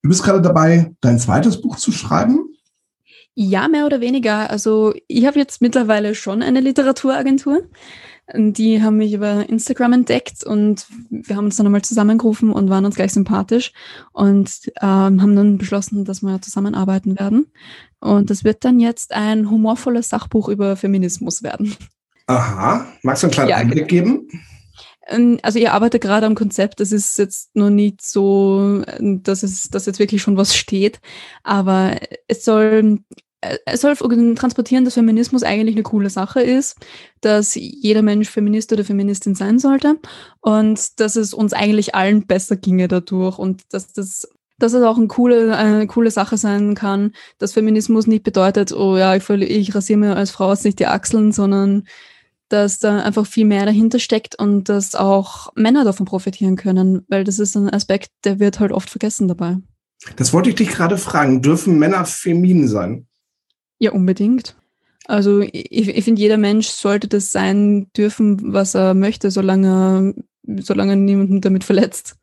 Du bist gerade dabei, dein zweites Buch zu schreiben. Ja, mehr oder weniger. Also ich habe jetzt mittlerweile schon eine Literaturagentur. Die haben mich über Instagram entdeckt und wir haben uns dann einmal zusammengerufen und waren uns gleich sympathisch und ähm, haben dann beschlossen, dass wir zusammenarbeiten werden. Und das wird dann jetzt ein humorvolles Sachbuch über Feminismus werden. Aha, magst du einen kleinen ja, Einblick geben? Ähm, also ihr arbeitet gerade am Konzept, das ist jetzt noch nicht so, dass es dass jetzt wirklich schon was steht, aber es soll es soll transportieren, dass Feminismus eigentlich eine coole Sache ist, dass jeder Mensch Feminist oder Feministin sein sollte und dass es uns eigentlich allen besser ginge dadurch und dass das dass es auch eine coole, eine coole Sache sein kann, dass Feminismus nicht bedeutet, oh ja, ich, ich rasiere mir als Frau jetzt nicht die Achseln, sondern dass da einfach viel mehr dahinter steckt und dass auch Männer davon profitieren können, weil das ist ein Aspekt, der wird halt oft vergessen dabei. Das wollte ich dich gerade fragen. Dürfen Männer feminin sein? Ja, unbedingt. Also ich, ich finde, jeder Mensch sollte das sein dürfen, was er möchte, solange, solange niemanden damit verletzt.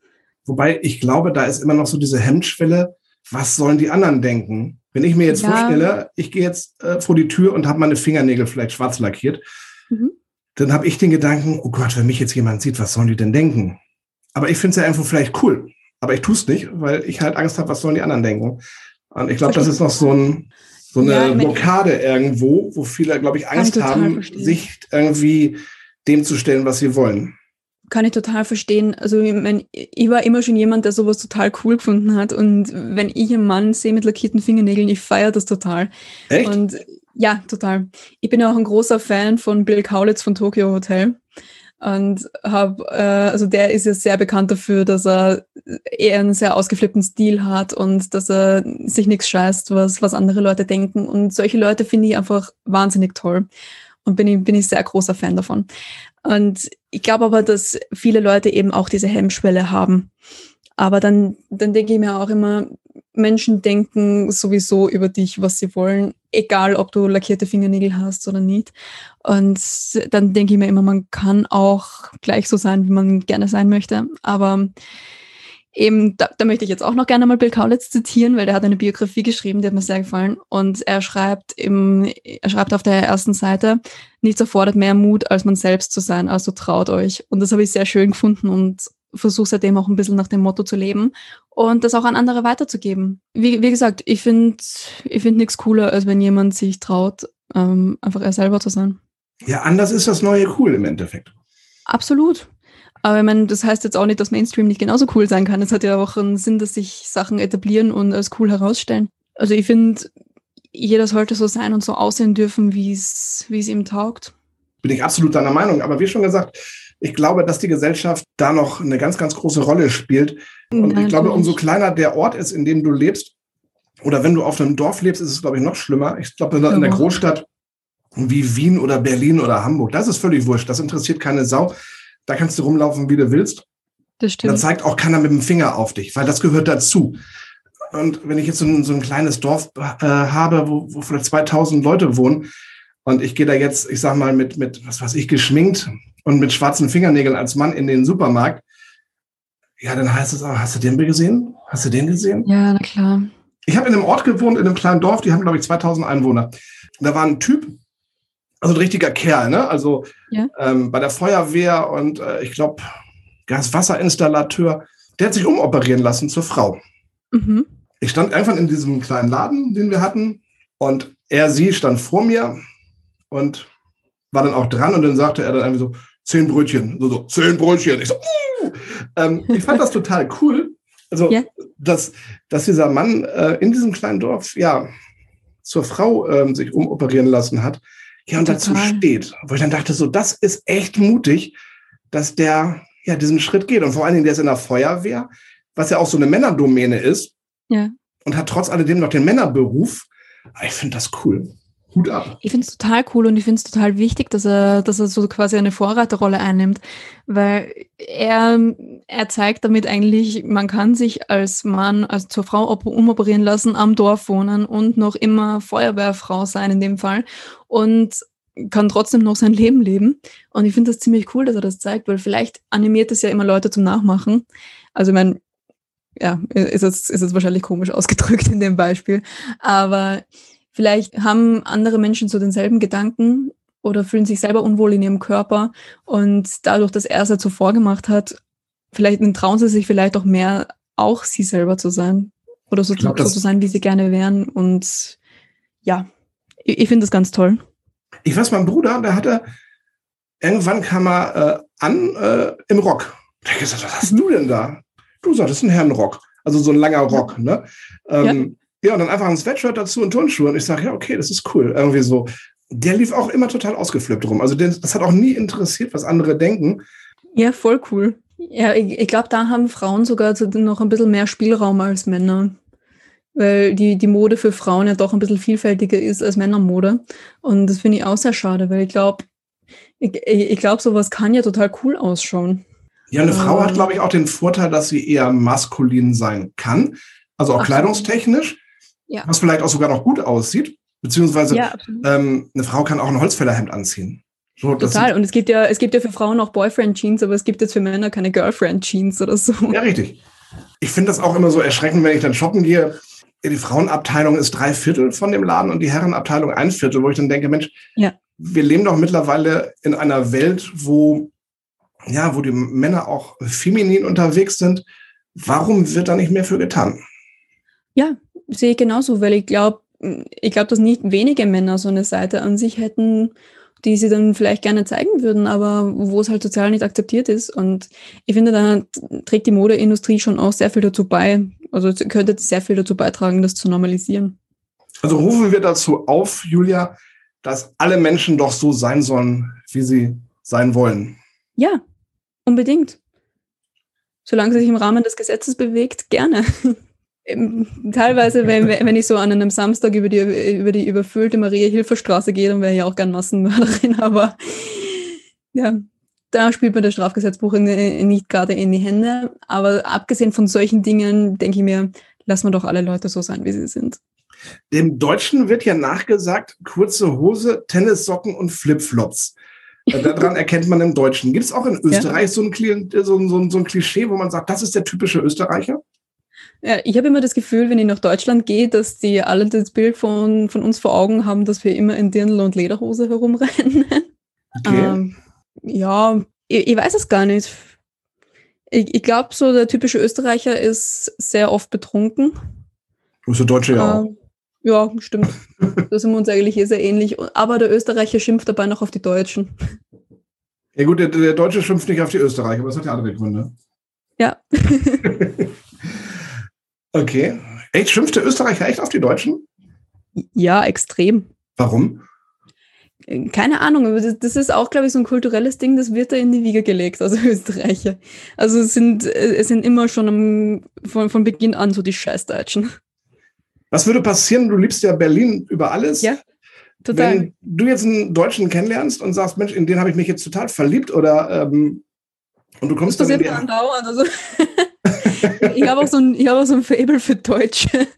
Wobei ich glaube, da ist immer noch so diese Hemmschwelle was sollen die anderen denken? Wenn ich mir jetzt ja. vorstelle, ich gehe jetzt äh, vor die Tür und habe meine Fingernägel vielleicht schwarz lackiert, mhm. dann habe ich den Gedanken, oh Gott, wenn mich jetzt jemand sieht, was sollen die denn denken? Aber ich finde es ja einfach vielleicht cool. Aber ich tue es nicht, weil ich halt Angst habe, was sollen die anderen denken. Und ich glaube, das ist noch so, ein, so eine ja, Blockade irgendwo, wo viele, glaube ich, Angst haben, verstehen. sich irgendwie dem zu stellen, was sie wollen. Kann ich total verstehen. Also ich, mein, ich war immer schon jemand, der sowas total cool gefunden hat. Und wenn ich einen Mann sehe mit lackierten Fingernägeln, ich feiere das total. Echt? Und ja, total. Ich bin auch ein großer Fan von Bill Kaulitz von Tokyo Hotel. Und habe, äh, also der ist ja sehr bekannt dafür, dass er eher einen sehr ausgeflippten Stil hat und dass er sich nichts scheißt, was, was andere Leute denken. Und solche Leute finde ich einfach wahnsinnig toll. Und bin ich, bin ich sehr großer Fan davon. Und ich glaube aber, dass viele Leute eben auch diese Hemmschwelle haben. Aber dann, dann denke ich mir auch immer, Menschen denken sowieso über dich, was sie wollen, egal ob du lackierte Fingernägel hast oder nicht. Und dann denke ich mir immer, man kann auch gleich so sein, wie man gerne sein möchte. Aber eben, da, da möchte ich jetzt auch noch gerne mal Bill Kaulitz zitieren, weil der hat eine Biografie geschrieben, die hat mir sehr gefallen. Und er schreibt im, er schreibt auf der ersten Seite, nichts erfordert mehr Mut, als man selbst zu sein, also traut euch. Und das habe ich sehr schön gefunden und versuche seitdem auch ein bisschen nach dem Motto zu leben und das auch an andere weiterzugeben. Wie, wie gesagt, ich finde ich find nichts cooler, als wenn jemand sich traut, ähm, einfach er selber zu sein. Ja, anders ist das neue cool im Endeffekt. Absolut. Aber ich meine, das heißt jetzt auch nicht, dass Mainstream nicht genauso cool sein kann. Es hat ja auch einen Sinn, dass sich Sachen etablieren und als cool herausstellen. Also ich finde, jeder sollte so sein und so aussehen dürfen, wie es ihm taugt. Bin ich absolut deiner Meinung. Aber wie schon gesagt, ich glaube, dass die Gesellschaft da noch eine ganz, ganz große Rolle spielt. Und Nein, ich glaube, umso kleiner der Ort ist, in dem du lebst, oder wenn du auf einem Dorf lebst, ist es, glaube ich, noch schlimmer. Ich glaube, in der Großstadt wie Wien oder Berlin oder Hamburg, das ist völlig wurscht. Das interessiert keine Sau. Da kannst du rumlaufen, wie du willst. Das stimmt. Da zeigt auch keiner mit dem Finger auf dich, weil das gehört dazu. Und wenn ich jetzt so ein, so ein kleines Dorf äh, habe, wo, wo vielleicht 2000 Leute wohnen und ich gehe da jetzt, ich sag mal, mit, mit, was weiß ich, geschminkt und mit schwarzen Fingernägeln als Mann in den Supermarkt, ja, dann heißt es auch, hast du den gesehen? Hast du den gesehen? Ja, na klar. Ich habe in einem Ort gewohnt, in einem kleinen Dorf, die haben, glaube ich, 2000 Einwohner. Da war ein Typ, also ein richtiger Kerl, ne? Also ja. ähm, bei der Feuerwehr und äh, ich glaube, Gaswasserinstallateur, der hat sich umoperieren lassen zur Frau. Mhm. Ich stand einfach in diesem kleinen Laden, den wir hatten, und er, sie stand vor mir und war dann auch dran und dann sagte er dann einfach so, zehn Brötchen, so, so zehn Brötchen. Ich so, uh! ähm, ich fand das total cool. Also, ja. dass, dass dieser Mann äh, in diesem kleinen Dorf, ja, zur Frau ähm, sich umoperieren lassen hat, ja, und total. dazu steht. Wo ich dann dachte, so, das ist echt mutig, dass der ja diesen Schritt geht. Und vor allen Dingen, der ist in der Feuerwehr, was ja auch so eine Männerdomäne ist. Ja. Und hat trotz alledem noch den Männerberuf. Ich finde das cool. Hut ab. Ich finde es total cool und ich finde es total wichtig, dass er, dass er so quasi eine Vorreiterrolle einnimmt, weil er, er zeigt damit eigentlich, man kann sich als Mann, also zur Frau umoperieren lassen, am Dorf wohnen und noch immer Feuerwehrfrau sein in dem Fall und kann trotzdem noch sein Leben leben. Und ich finde das ziemlich cool, dass er das zeigt, weil vielleicht animiert es ja immer Leute zum Nachmachen. Also ich meine, ja, ist jetzt, ist jetzt wahrscheinlich komisch ausgedrückt in dem Beispiel, aber Vielleicht haben andere Menschen so denselben Gedanken oder fühlen sich selber unwohl in ihrem Körper und dadurch, dass er es halt so vorgemacht hat, vielleicht trauen sie sich vielleicht auch mehr, auch sie selber zu sein oder so, glaub, so zu sein, wie sie gerne wären. Und ja, ich, ich finde das ganz toll. Ich weiß, mein Bruder, der hatte, irgendwann kam er äh, an äh, im Rock. Der hat gesagt, was hast du denn da? Du sagst, das ist ein Herrenrock. Also so ein langer Rock, ne? Ähm, ja, und dann einfach ein Sweatshirt dazu und Turnschuhe. Und ich sage, ja, okay, das ist cool. Irgendwie so. Der lief auch immer total ausgeflippt rum. Also das hat auch nie interessiert, was andere denken. Ja, voll cool. Ja, ich, ich glaube, da haben Frauen sogar noch ein bisschen mehr Spielraum als Männer. Weil die, die Mode für Frauen ja doch ein bisschen vielfältiger ist als Männermode. Und das finde ich auch sehr schade, weil ich glaube, ich, ich glaube, sowas kann ja total cool ausschauen. Ja, eine Frau hat, glaube ich, auch den Vorteil, dass sie eher maskulin sein kann. Also auch Ach, kleidungstechnisch ja. was vielleicht auch sogar noch gut aussieht. Beziehungsweise ja, ähm, eine Frau kann auch ein Holzfällerhemd anziehen. So, Total. Und es gibt ja, es gibt ja für Frauen auch Boyfriend-Jeans, aber es gibt jetzt für Männer keine Girlfriend-Jeans oder so. Ja, richtig. Ich finde das auch immer so erschreckend, wenn ich dann shoppen gehe die Frauenabteilung ist drei Viertel von dem Laden und die Herrenabteilung ein Viertel, wo ich dann denke, Mensch, ja. wir leben doch mittlerweile in einer Welt, wo, ja, wo die Männer auch feminin unterwegs sind. Warum wird da nicht mehr für getan? Ja, sehe ich genauso, weil ich glaube, ich glaube, dass nicht wenige Männer so eine Seite an sich hätten, die sie dann vielleicht gerne zeigen würden, aber wo es halt sozial nicht akzeptiert ist. Und ich finde, da trägt die Modeindustrie schon auch sehr viel dazu bei. Also könnte sehr viel dazu beitragen, das zu normalisieren. Also rufen wir dazu auf, Julia, dass alle Menschen doch so sein sollen, wie sie sein wollen. Ja, unbedingt. Solange sie sich im Rahmen des Gesetzes bewegt, gerne. Teilweise, wenn, wenn ich so an einem Samstag über die, über die überfüllte Maria-Hilfer-Straße gehe, dann wäre ich auch gern Massenmörderin, aber ja, da spielt mir das Strafgesetzbuch nicht gerade in die Hände. Aber abgesehen von solchen Dingen, denke ich mir, lassen wir doch alle Leute so sein, wie sie sind. Dem Deutschen wird ja nachgesagt, kurze Hose, Tennissocken und Flipflops. Äh, daran erkennt man im Deutschen. Gibt es auch in Österreich ja. so, ein, so, ein, so ein Klischee, wo man sagt, das ist der typische Österreicher? Ja, ich habe immer das Gefühl, wenn ich nach Deutschland gehe, dass die alle das Bild von, von uns vor Augen haben, dass wir immer in Dirndl und Lederhose herumrennen. Okay. Ähm, ja, ich, ich, weiß es gar nicht. Ich, ich glaube, so der typische Österreicher ist sehr oft betrunken. Ist der Deutsche ja auch. Ähm, ja, stimmt. da sind wir uns eigentlich eh sehr ähnlich. Aber der Österreicher schimpft dabei noch auf die Deutschen. Ja gut, der, der Deutsche schimpft nicht auf die Österreicher, aber das hat ja andere Gründe. Ja. Okay. Echt, schimpft der Österreicher echt auf die Deutschen? Ja, extrem. Warum? Keine Ahnung, aber das ist auch, glaube ich, so ein kulturelles Ding, das wird da in die Wiege gelegt, also Österreicher. Also es sind, es sind immer schon am, von, von Beginn an so die Scheißdeutschen. Was würde passieren? Du liebst ja Berlin über alles. Ja, total. Wenn du jetzt einen Deutschen kennenlernst und sagst, Mensch, in den habe ich mich jetzt total verliebt oder ähm, und du kommst das dann in die andauernd. Also ich habe auch, so ein, hab auch so ein Fable für Deutsche.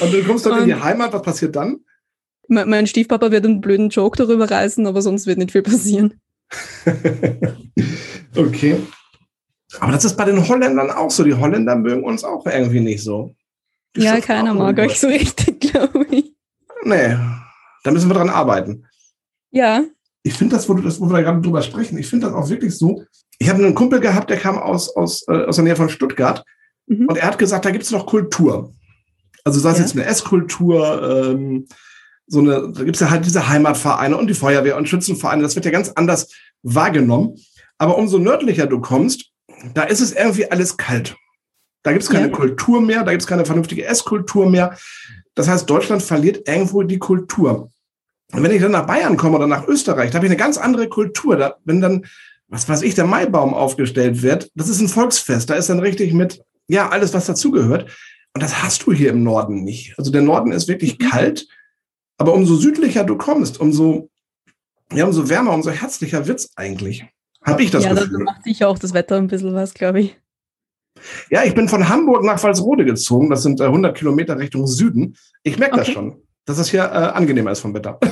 Und du kommst dann in die Heimat, was passiert dann? Mein, mein Stiefpapa wird einen blöden Joke darüber reißen, aber sonst wird nicht viel passieren. okay. Aber das ist bei den Holländern auch so. Die Holländer mögen uns auch irgendwie nicht so. Die ja, keiner mag euch so richtig, glaube ich. Nee, da müssen wir dran arbeiten. Ja. Ich finde das, wo, du, das, wo wir da gerade drüber sprechen, ich finde das auch wirklich so. Ich habe einen Kumpel gehabt, der kam aus, aus, äh, aus der Nähe von Stuttgart Mhm. Und er hat gesagt, da gibt es noch Kultur. Also sei es ja. jetzt eine Esskultur, ähm, so eine, da gibt es ja halt diese Heimatvereine und die Feuerwehr und Schützenvereine, das wird ja ganz anders wahrgenommen. Aber umso nördlicher du kommst, da ist es irgendwie alles kalt. Da gibt es keine ja. Kultur mehr, da gibt es keine vernünftige Esskultur mehr. Das heißt, Deutschland verliert irgendwo die Kultur. Und wenn ich dann nach Bayern komme oder nach Österreich, da habe ich eine ganz andere Kultur. Da, wenn dann, was weiß ich, der Maibaum aufgestellt wird, das ist ein Volksfest. Da ist dann richtig mit ja, alles, was dazugehört. Und das hast du hier im Norden nicht. Also der Norden ist wirklich mhm. kalt, aber umso südlicher du kommst, umso, ja, umso wärmer, umso herzlicher wird's eigentlich. Habe ich das ja, Gefühl. Ja, da macht sich auch das Wetter ein bisschen was, glaube ich. Ja, ich bin von Hamburg nach Walsrode gezogen. Das sind 100 äh, Kilometer Richtung Süden. Ich merke okay. das schon dass es hier äh, angenehmer ist vom Wetter.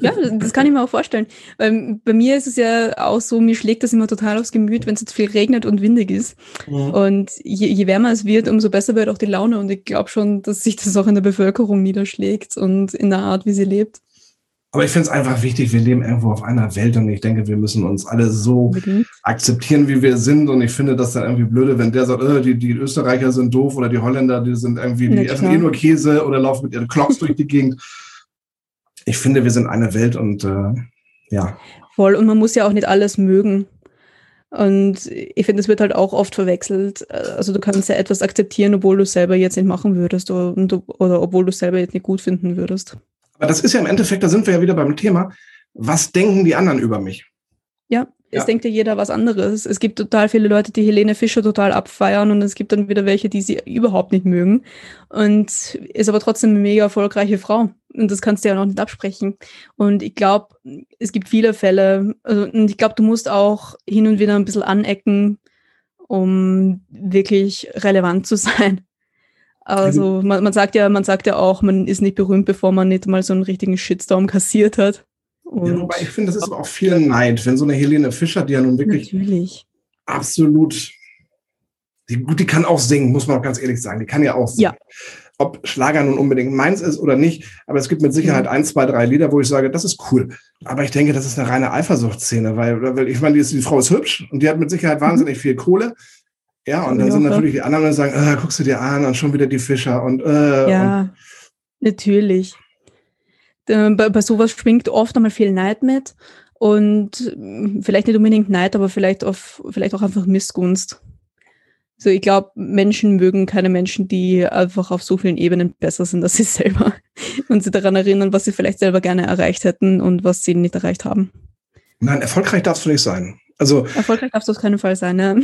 Ja, das kann ich mir auch vorstellen. Weil bei mir ist es ja auch so, mir schlägt das immer total aufs Gemüt, wenn es jetzt viel regnet und windig ist. Mhm. Und je, je, wärmer es wird, umso besser wird auch die Laune. Und ich glaube schon, dass sich das auch in der Bevölkerung niederschlägt und in der Art, wie sie lebt. Aber ich finde es einfach wichtig, wir leben irgendwo auf einer Welt und ich denke, wir müssen uns alle so mhm. akzeptieren, wie wir sind. Und ich finde das dann irgendwie blöde, wenn der sagt, äh, die, die Österreicher sind doof oder die Holländer, die sind irgendwie, die essen eh nur Käse oder laufen mit ihren Clocks durch die Gegend. Ich finde, wir sind eine Welt und äh, ja. Voll, und man muss ja auch nicht alles mögen. Und ich finde, es wird halt auch oft verwechselt. Also du kannst ja etwas akzeptieren, obwohl du es selber jetzt nicht machen würdest oder, oder obwohl du es selber jetzt nicht gut finden würdest. Aber das ist ja im Endeffekt, da sind wir ja wieder beim Thema, was denken die anderen über mich? Ja, es ja. denkt ja jeder was anderes. Es gibt total viele Leute, die Helene Fischer total abfeiern und es gibt dann wieder welche, die sie überhaupt nicht mögen. Und ist aber trotzdem eine mega erfolgreiche Frau. Und das kannst du ja noch nicht absprechen. Und ich glaube, es gibt viele Fälle, also, und ich glaube, du musst auch hin und wieder ein bisschen anecken, um wirklich relevant zu sein. Also man, man, sagt ja, man sagt ja auch, man ist nicht berühmt, bevor man nicht mal so einen richtigen Shitstorm kassiert hat. Ja, wobei ich finde, das ist aber auch viel Neid, wenn so eine Helene Fischer, die ja nun wirklich Natürlich. absolut, die, gut, die kann auch singen, muss man auch ganz ehrlich sagen, die kann ja auch singen. Ja. ob Schlager nun unbedingt meins ist oder nicht, aber es gibt mit Sicherheit mhm. ein, zwei, drei Lieder, wo ich sage, das ist cool. Aber ich denke, das ist eine reine Eifersuchtsszene, weil, weil ich meine, die, ist, die Frau ist hübsch und die hat mit Sicherheit mhm. wahnsinnig viel Kohle. Ja, und dann sind natürlich die anderen, die sagen, äh, guckst du dir an und schon wieder die Fischer und äh, Ja, und natürlich. Bei, bei sowas schwingt oft einmal viel Neid mit und vielleicht nicht unbedingt Neid, aber vielleicht, auf, vielleicht auch einfach Missgunst. So, ich glaube, Menschen mögen keine Menschen, die einfach auf so vielen Ebenen besser sind als sie selber und sie daran erinnern, was sie vielleicht selber gerne erreicht hätten und was sie nicht erreicht haben. Nein, erfolgreich darfst du nicht sein. Also erfolgreich darfst du auf keinen Fall sein. Ne?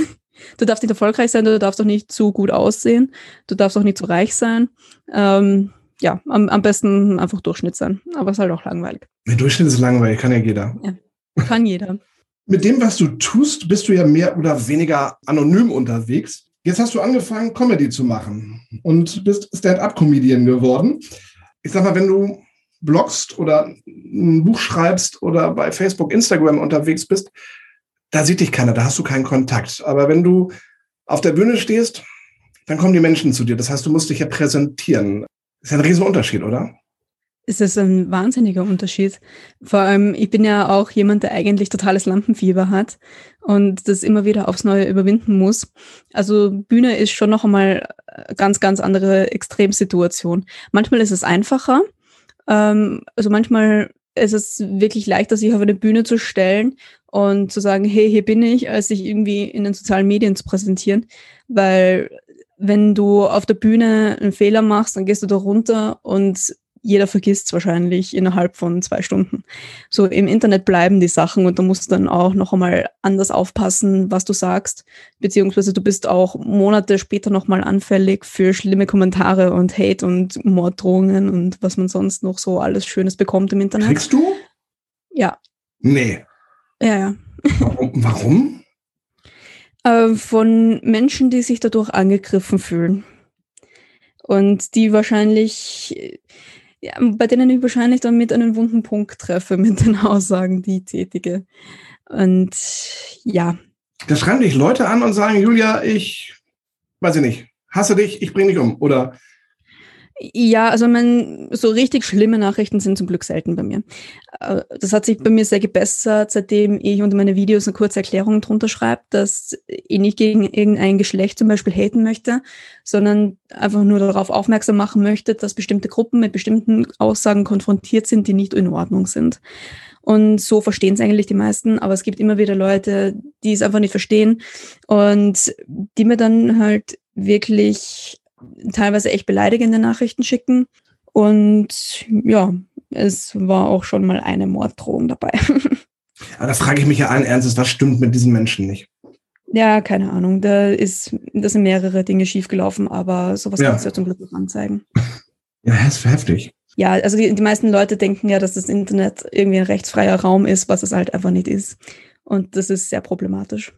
Du darfst nicht erfolgreich sein, du darfst auch nicht zu gut aussehen, du darfst auch nicht zu reich sein. Ähm, ja, am, am besten einfach Durchschnitt sein. Aber es ist halt auch langweilig. Der Durchschnitt ist langweilig, kann ja jeder. Ja, kann jeder. Mit dem, was du tust, bist du ja mehr oder weniger anonym unterwegs. Jetzt hast du angefangen, Comedy zu machen und bist Stand-up-Comedian geworden. Ich sag mal, wenn du bloggst oder ein Buch schreibst oder bei Facebook, Instagram unterwegs bist, da sieht dich keiner, da hast du keinen Kontakt. Aber wenn du auf der Bühne stehst, dann kommen die Menschen zu dir. Das heißt, du musst dich ja präsentieren. Ist ja ein Riesenunterschied, oder? Es ist ein wahnsinniger Unterschied. Vor allem, ich bin ja auch jemand, der eigentlich totales Lampenfieber hat und das immer wieder aufs Neue überwinden muss. Also Bühne ist schon noch einmal ganz, ganz andere Extremsituation. Manchmal ist es einfacher. Ähm, also manchmal ist es wirklich leichter, sich auf eine Bühne zu stellen und zu sagen, hey, hier bin ich, als sich irgendwie in den sozialen Medien zu präsentieren. Weil wenn du auf der Bühne einen Fehler machst, dann gehst du da runter und jeder vergisst es wahrscheinlich innerhalb von zwei Stunden. So im Internet bleiben die Sachen und da musst du dann auch noch einmal anders aufpassen, was du sagst, beziehungsweise du bist auch Monate später nochmal anfällig für schlimme Kommentare und Hate und Morddrohungen und was man sonst noch so alles Schönes bekommt im Internet. Kriegst du? Ja. Nee. Ja, ja. Warum? Warum? Äh, von Menschen, die sich dadurch angegriffen fühlen. Und die wahrscheinlich ja, bei denen ich wahrscheinlich dann mit einem wunden Punkt treffe, mit den Aussagen, die ich tätige. Und ja. Da schreiben dich Leute an und sagen, Julia, ich weiß ich nicht, hasse dich, ich bringe dich um. Oder ja, also mein, so richtig schlimme Nachrichten sind zum Glück selten bei mir. Äh, das hat sich bei mir sehr gebessert, seitdem ich unter meine Videos eine kurze Erklärung drunter schreibe, dass ich nicht gegen irgendein Geschlecht zum Beispiel haten möchte, sondern einfach nur darauf aufmerksam machen möchte, dass bestimmte Gruppen mit bestimmten Aussagen konfrontiert sind, die nicht in Ordnung sind. Und so verstehen es eigentlich die meisten, aber es gibt immer wieder Leute, die es einfach nicht verstehen und die mir dann halt wirklich teilweise echt beleidigende Nachrichten schicken. Und ja, es war auch schon mal eine Morddrohung dabei. Aber da frage ich mich ja allen Ernstes, was stimmt mit diesen Menschen nicht? Ja, keine Ahnung. Da ist, da sind mehrere Dinge schiefgelaufen, aber sowas ja. kannst du ja zum Glück noch anzeigen. Ja, das ist heftig. Ja, also die, die meisten Leute denken ja, dass das Internet irgendwie ein rechtsfreier Raum ist, was es halt einfach nicht ist. Und das ist sehr problematisch.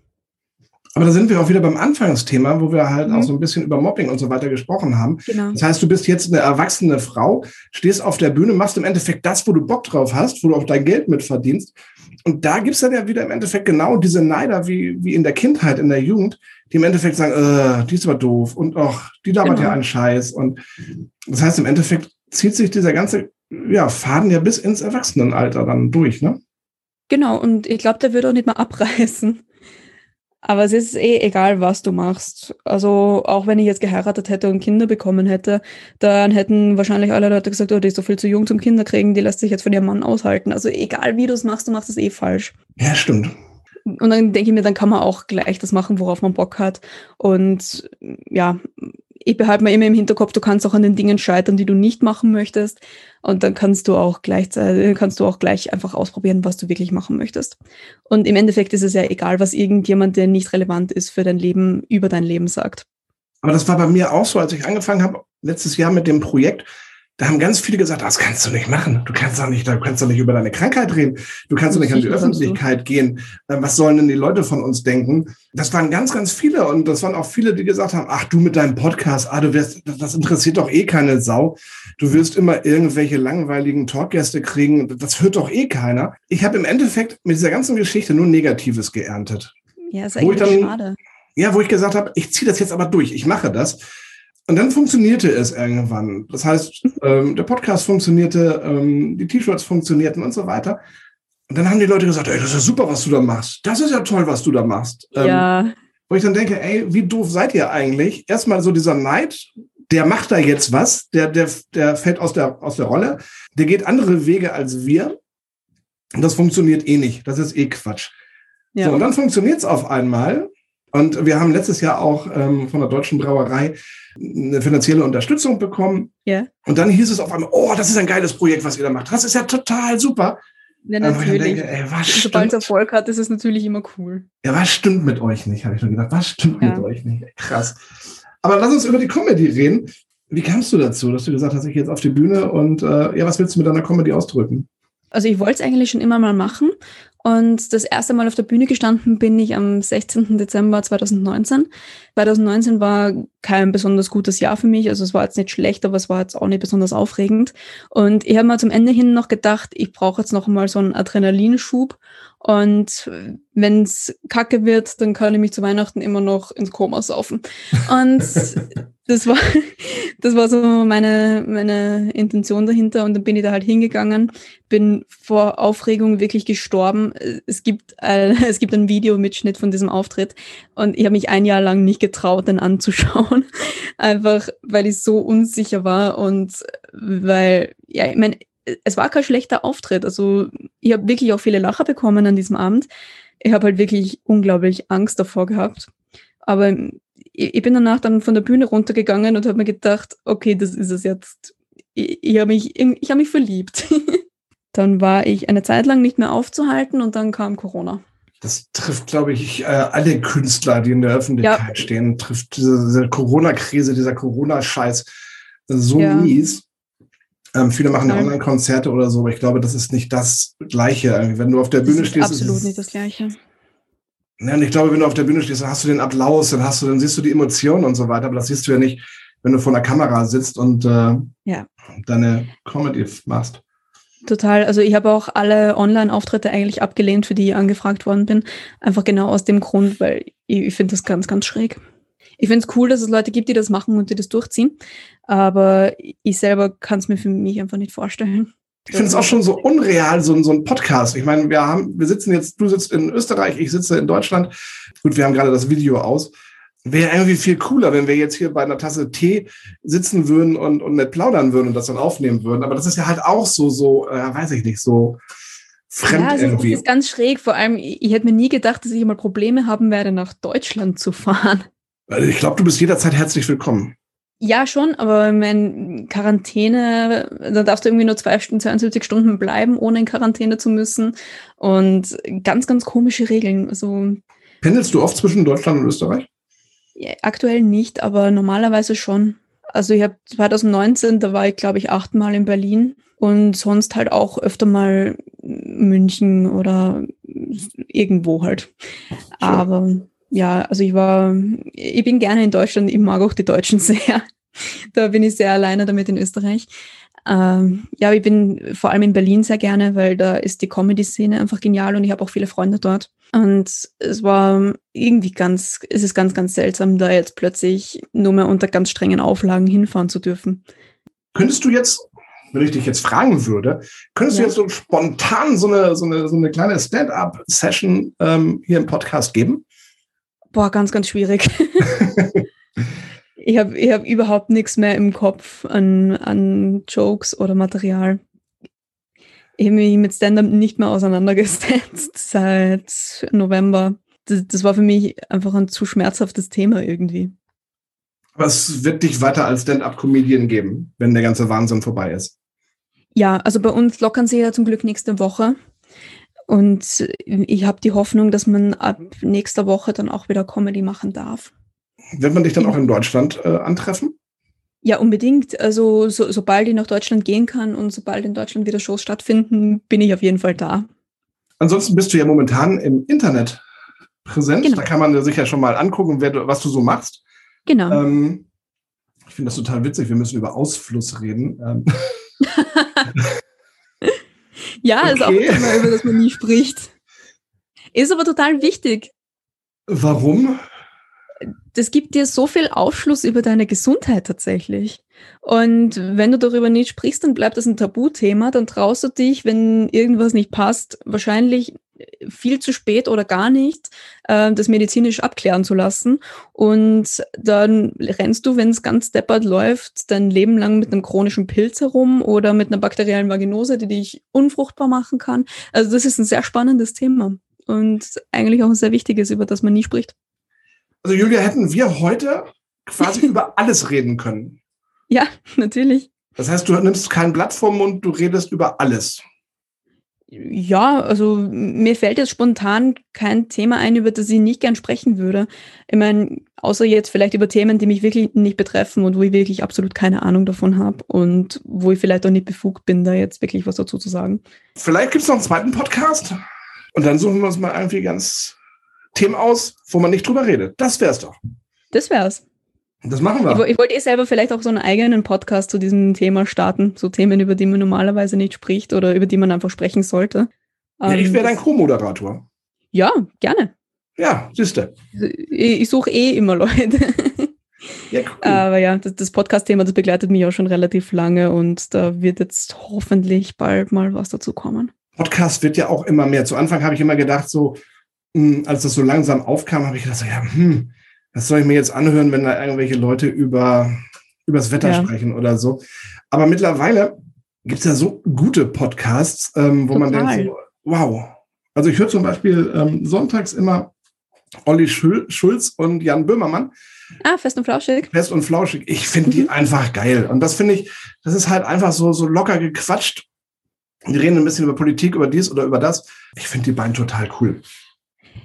Aber da sind wir auch wieder beim Anfangsthema, wo wir halt mhm. auch so ein bisschen über Mobbing und so weiter gesprochen haben. Genau. Das heißt, du bist jetzt eine erwachsene Frau, stehst auf der Bühne, machst im Endeffekt das, wo du Bock drauf hast, wo du auch dein Geld mit verdienst. Und da gibt's dann ja wieder im Endeffekt genau diese Neider wie, wie in der Kindheit, in der Jugend, die im Endeffekt sagen, äh, die ist aber doof und ach, die labert genau. ja einen Scheiß. Und das heißt, im Endeffekt zieht sich dieser ganze ja, Faden ja bis ins Erwachsenenalter dann durch, ne? Genau, und ich glaube, der wird auch nicht mehr abreißen. Aber es ist eh egal, was du machst. Also auch wenn ich jetzt geheiratet hätte und Kinder bekommen hätte, dann hätten wahrscheinlich alle Leute gesagt, oh, die ist so viel zu jung zum Kinderkriegen, die lässt sich jetzt von ihrem Mann aushalten. Also egal, wie du es machst, du machst es eh falsch. Ja, stimmt. Und dann denke ich mir, dann kann man auch gleich das machen, worauf man Bock hat. Und ja, ich behalte mir immer im Hinterkopf, du kannst auch an den Dingen scheitern, die du nicht machen möchtest. Und dann kannst du auch gleichzeitig, kannst du auch gleich einfach ausprobieren, was du wirklich machen möchtest. Und im Endeffekt ist es ja egal, was irgendjemand, der nicht relevant ist für dein Leben, über dein Leben sagt. Aber das war bei mir auch so, als ich angefangen habe, letztes Jahr mit dem Projekt, da haben ganz viele gesagt, das kannst du nicht machen. Du kannst doch nicht, du kannst doch nicht über deine Krankheit reden. Du kannst doch nicht an die Öffentlichkeit so. gehen. Äh, was sollen denn die Leute von uns denken? Das waren ganz, ganz viele. Und das waren auch viele, die gesagt haben, ach, du mit deinem Podcast, ah, du wirst, das interessiert doch eh keine Sau. Du wirst immer irgendwelche langweiligen Talkgäste kriegen. Das hört doch eh keiner. Ich habe im Endeffekt mit dieser ganzen Geschichte nur Negatives geerntet. Ja, ist eigentlich dann, schade. Ja, wo ich gesagt habe, ich ziehe das jetzt aber durch. Ich mache das. Und dann funktionierte es irgendwann. Das heißt, ähm, der Podcast funktionierte, ähm, die T-Shirts funktionierten und so weiter. Und dann haben die Leute gesagt, ey, das ist ja super, was du da machst. Das ist ja toll, was du da machst. Ähm, Ja, wo ich dann denke, ey, wie doof seid ihr eigentlich? Erstmal so dieser Neid, der macht da jetzt was, der, der, der fällt aus der, aus der Rolle, der geht andere Wege als wir. Und das funktioniert eh nicht. Das ist eh Quatsch. ja. So, und dann funktioniert es auf einmal. Und wir haben letztes Jahr auch ähm, von der Deutschen Brauerei eine finanzielle Unterstützung bekommen. ja. Und dann hieß es auf einmal, oh, das ist ein geiles Projekt, was ihr da macht. Das ist ja total super. ja natürlich. denke, ey, was Sobald es Erfolg hat, ist es natürlich immer cool. ja, was stimmt mit euch nicht, habe ich nur gedacht. Was stimmt Ja. mit euch nicht? Krass. Aber lass uns über die Comedy reden. Wie kamst du dazu, dass du gesagt hast, ich gehe jetzt auf die Bühne und äh, ja, was willst du mit deiner Comedy ausdrücken? Also ich wollte es eigentlich schon immer mal machen. Und das erste Mal auf der Bühne gestanden bin ich am 16. Dezember 2019. 2019 war kein besonders gutes Jahr für mich. Also es war jetzt nicht schlecht, aber es war jetzt auch nicht besonders aufregend. Und ich habe mal zum Ende hin noch gedacht, ich brauche jetzt noch mal so einen Adrenalinschub. Und wenn es kacke wird, dann kann ich mich zu Weihnachten immer noch ins Koma saufen. Und das war, das war so meine, meine Intention dahinter. Und dann bin ich da halt hingegangen, bin vor Aufregung wirklich gestorben. Es gibt, ein, es gibt einen Videomitschnitt von diesem Auftritt und ich habe mich ein Jahr lang nicht getraut, den anzuschauen. Einfach, weil ich so unsicher war und weil, ja, ich meine, es war kein schlechter Auftritt. Also ich habe wirklich auch viele Lacher bekommen an diesem Abend. Ich habe halt wirklich unglaublich Angst davor gehabt. Aber ich, ich bin danach dann von der Bühne runtergegangen und habe mir gedacht, okay, das ist es jetzt. Ich, ich habe mich, ich hab mich verliebt. dann war ich eine Zeit lang nicht mehr aufzuhalten und dann kam Corona. Das trifft, glaube ich, äh, alle Künstler, die in der Öffentlichkeit stehen, trifft diese, diese Corona-Krise, dieser Corona-Scheiß so Ja. mies. Ähm, viele machen ja. Online-Konzerte oder so, aber ich glaube, das ist nicht das Gleiche. Wenn du auf der Das Bühne ist stehst, absolut ist, nicht das Gleiche. Ja, und ich glaube, wenn du auf der Bühne stehst, dann hast du den Applaus, dann hast du, dann siehst du die Emotionen und so weiter, aber das siehst du ja nicht, wenn du vor der Kamera sitzt und äh, Ja. deine Comedy machst. Total. Also ich habe auch alle Online-Auftritte eigentlich abgelehnt, für die ich angefragt worden bin. Einfach genau aus dem Grund, weil ich, ich finde das ganz, ganz schräg. Ich finde es cool, dass es Leute gibt, die das machen und die das durchziehen. Aber ich selber kann es mir für mich einfach nicht vorstellen. Ich finde es auch schon so unreal, so, ein- so ein Podcast. Ich meine, wir haben, wir sitzen jetzt, du sitzt in Österreich, ich sitze in Deutschland. Gut, wir haben gerade das Video aus. Wäre irgendwie viel cooler, wenn wir jetzt hier bei einer Tasse Tee sitzen würden und, und nicht plaudern würden und das dann aufnehmen würden. Aber das ist ja halt auch so, so, äh, weiß ich nicht, so fremd ja, es irgendwie. ist ganz schräg. Vor allem, ich, ich hätte mir nie gedacht, dass ich mal Probleme haben werde, nach Deutschland zu fahren. Also ich glaube, du bist jederzeit herzlich willkommen. Ja, schon, aber mein Quarantäne, da darfst du irgendwie nur zwei Stunden, 72 Stunden bleiben, ohne in Quarantäne zu müssen. Und ganz, ganz komische Regeln. Also Pendelst du oft zwischen Deutschland und Österreich? ja, aktuell nicht, aber normalerweise schon. Also ich habe 2019, da war ich, glaube ich, achtmal in Berlin und sonst halt auch öfter mal München oder irgendwo halt. Aber ja, also ich war, ich bin gerne in Deutschland, ich mag auch die Deutschen sehr. Da bin ich sehr alleine damit in Österreich. Ähm, ja, ich bin vor allem in Berlin sehr gerne, weil da ist die Comedy-Szene einfach genial und ich habe auch viele Freunde dort. Und es war irgendwie ganz, es ist ganz, ganz seltsam, da jetzt plötzlich nur mehr unter ganz strengen Auflagen hinfahren zu dürfen. Könntest du jetzt, wenn ich dich jetzt fragen würde, könntest Ja. du jetzt so spontan so eine, so eine, so eine kleine Stand-up-Session ähm, hier im Podcast geben? Boah, ganz, ganz schwierig. ich habe ich hab überhaupt nichts mehr im Kopf an, an Jokes oder Material. Ich habe mich mit Stand-up nicht mehr auseinandergesetzt seit November. Das, das war für mich einfach ein zu schmerzhaftes Thema irgendwie. Aber es wird dich weiter als Stand-up-Comedian geben, wenn der ganze Wahnsinn vorbei ist. Ja, also bei uns lockern sie ja zum Glück nächste Woche. Und ich habe die Hoffnung, dass man ab nächster Woche dann auch wieder Comedy machen darf. Wird man dich dann auch in Deutschland äh, antreffen? Ja, unbedingt. Also so, sobald ich nach Deutschland gehen kann und sobald in Deutschland wieder Shows stattfinden, bin ich auf jeden Fall da. Ansonsten bist du ja momentan im Internet präsent. Genau. Da kann man sich ja schon mal angucken, wer du, was du so machst. Genau. Ähm, ich finde das total witzig. Wir müssen über Ausfluss reden. Ähm, ja, ist auch ein okay. Thema, über das man nie spricht. Ist aber total wichtig. warum? das gibt dir so viel Aufschluss über deine Gesundheit tatsächlich. Und wenn du darüber nicht sprichst, dann bleibt das ein Tabuthema. Dann traust du dich, wenn irgendwas nicht passt, wahrscheinlich viel zu spät oder gar nicht, äh, das medizinisch abklären zu lassen. Und dann rennst du, wenn es ganz deppert läuft, dein Leben lang mit einem chronischen Pilz herum oder mit einer bakteriellen Vaginose, die dich unfruchtbar machen kann. Also das ist ein sehr spannendes Thema und eigentlich auch ein sehr wichtiges, über das man nie spricht. Also Julia, hätten wir heute quasi über alles reden können. Ja, natürlich. Das heißt, du nimmst kein Blatt vom Mund, du redest über alles. Ja, also mir fällt jetzt spontan kein Thema ein, über das ich nicht gern sprechen würde. Ich meine, außer jetzt vielleicht über Themen, die mich wirklich nicht betreffen und wo ich wirklich absolut keine Ahnung davon habe und wo ich vielleicht auch nicht befugt bin, da jetzt wirklich was dazu zu sagen. Vielleicht gibt es noch einen zweiten Podcast und dann suchen wir uns mal irgendwie ganz Themen aus, wo man nicht drüber redet. Das wär's doch. Das wär's. Das machen wir. Ich, ich wollte eh selber vielleicht auch so einen eigenen Podcast zu diesem Thema starten. So Themen, über die man normalerweise nicht spricht oder über die man einfach sprechen sollte. Ja, ich wäre dein ähm, Co-Moderator. Ja, gerne. Ja, siehste. Ich, ich suche eh immer Leute. Ja, cool. Aber ja, das, das Podcast-Thema, das begleitet mich auch schon relativ lange und da wird jetzt hoffentlich bald mal was dazu kommen. Podcast wird ja auch immer mehr. Zu Anfang habe ich immer gedacht, so, hm, als das so langsam aufkam, habe ich gedacht, so, ja, hm, was soll ich mir jetzt anhören, wenn da irgendwelche Leute über übers Wetter ja. sprechen oder so. Aber mittlerweile gibt es ja so gute Podcasts, ähm, wo Total. man denkt, so, wow. Also ich höre zum Beispiel ähm, sonntags immer Olli Schulz und Jan Böhmermann. Ah, fest und flauschig. Fest und flauschig. Ich finde die mhm. einfach geil. Und das finde ich, das ist halt einfach so, so locker gequatscht. Die reden ein bisschen über Politik, über dies oder über das. Ich finde die beiden total cool.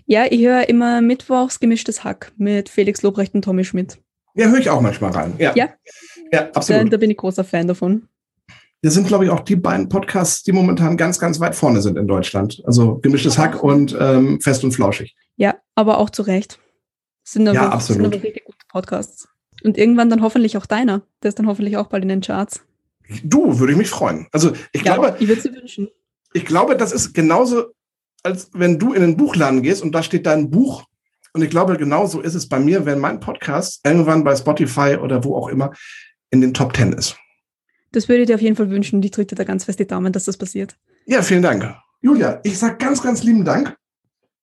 Ja, ich höre immer mittwochs gemischtes Hack mit Felix Lobrecht und Tommy Schmidt. Ja, höre ich auch manchmal rein. Ja, ja, ja absolut. Da, da bin ich großer Fan davon. Wir sind, glaube ich, auch die beiden Podcasts, die momentan ganz, ganz weit vorne sind in Deutschland. Also gemischtes Hack und ähm, fest und flauschig. Ja, aber auch zu Recht. Sind aber, ja, absolut. sind aber richtig gute Podcasts. Und irgendwann dann hoffentlich auch deiner. Der ist dann hoffentlich auch bald in den Charts. Du, würde ich mich freuen. Also ich ja, glaube. Ich würde sie wünschen. Ich glaube, das ist genauso als wenn du in den Buchladen gehst und da steht dein Buch. Und ich glaube, genauso ist es bei mir, wenn mein Podcast irgendwann bei Spotify oder wo auch immer in den Top Ten ist. Das würde ich dir auf jeden Fall wünschen. Ich drücke dir da ganz fest die Daumen, dass das passiert. Ja, vielen Dank. Julia, ich sage ganz, ganz lieben Dank,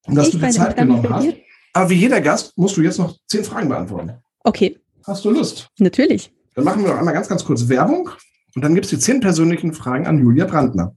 dass ich du die Zeit genommen hast. Aber wie jeder Gast musst du jetzt noch zehn Fragen beantworten. Okay. Hast du Lust? Natürlich. Dann machen wir noch einmal ganz, ganz kurz Werbung und dann gibt es die zehn persönlichen Fragen an Julia Brandner.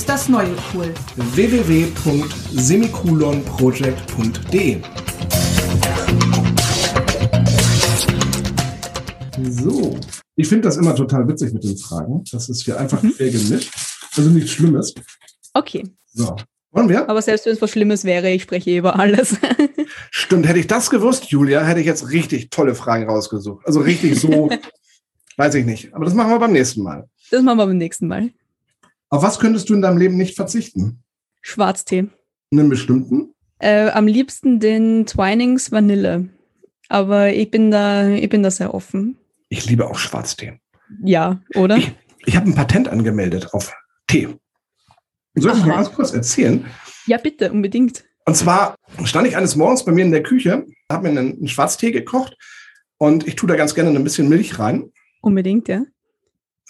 ist das neue cool. www.semikolonproject.de So, ich finde das immer total witzig mit den Fragen. Das ist hier einfach mhm. gemischt. Also nichts Schlimmes. Okay. So, wollen wir? Aber selbst wenn es was Schlimmes wäre, ich spreche über alles. Stimmt, hätte ich das gewusst, Julia, hätte ich jetzt richtig tolle Fragen rausgesucht. Also richtig so, weiß ich nicht. Aber das machen wir beim nächsten Mal. Das machen wir beim nächsten Mal. Auf was könntest du in deinem Leben nicht verzichten? Schwarztee. Einen bestimmten? Äh, am liebsten den Twinings Vanille. Aber ich bin da, ich bin da sehr offen. Ich liebe auch Schwarztee. Ja, oder? Ich, ich habe ein Patent angemeldet auf Tee. Soll ich Aha. mal ganz kurz erzählen? Ja, bitte, unbedingt. Und zwar stand ich eines Morgens bei mir in der Küche, habe mir einen, einen Schwarztee gekocht und ich tue da ganz gerne ein bisschen Milch rein. Unbedingt, ja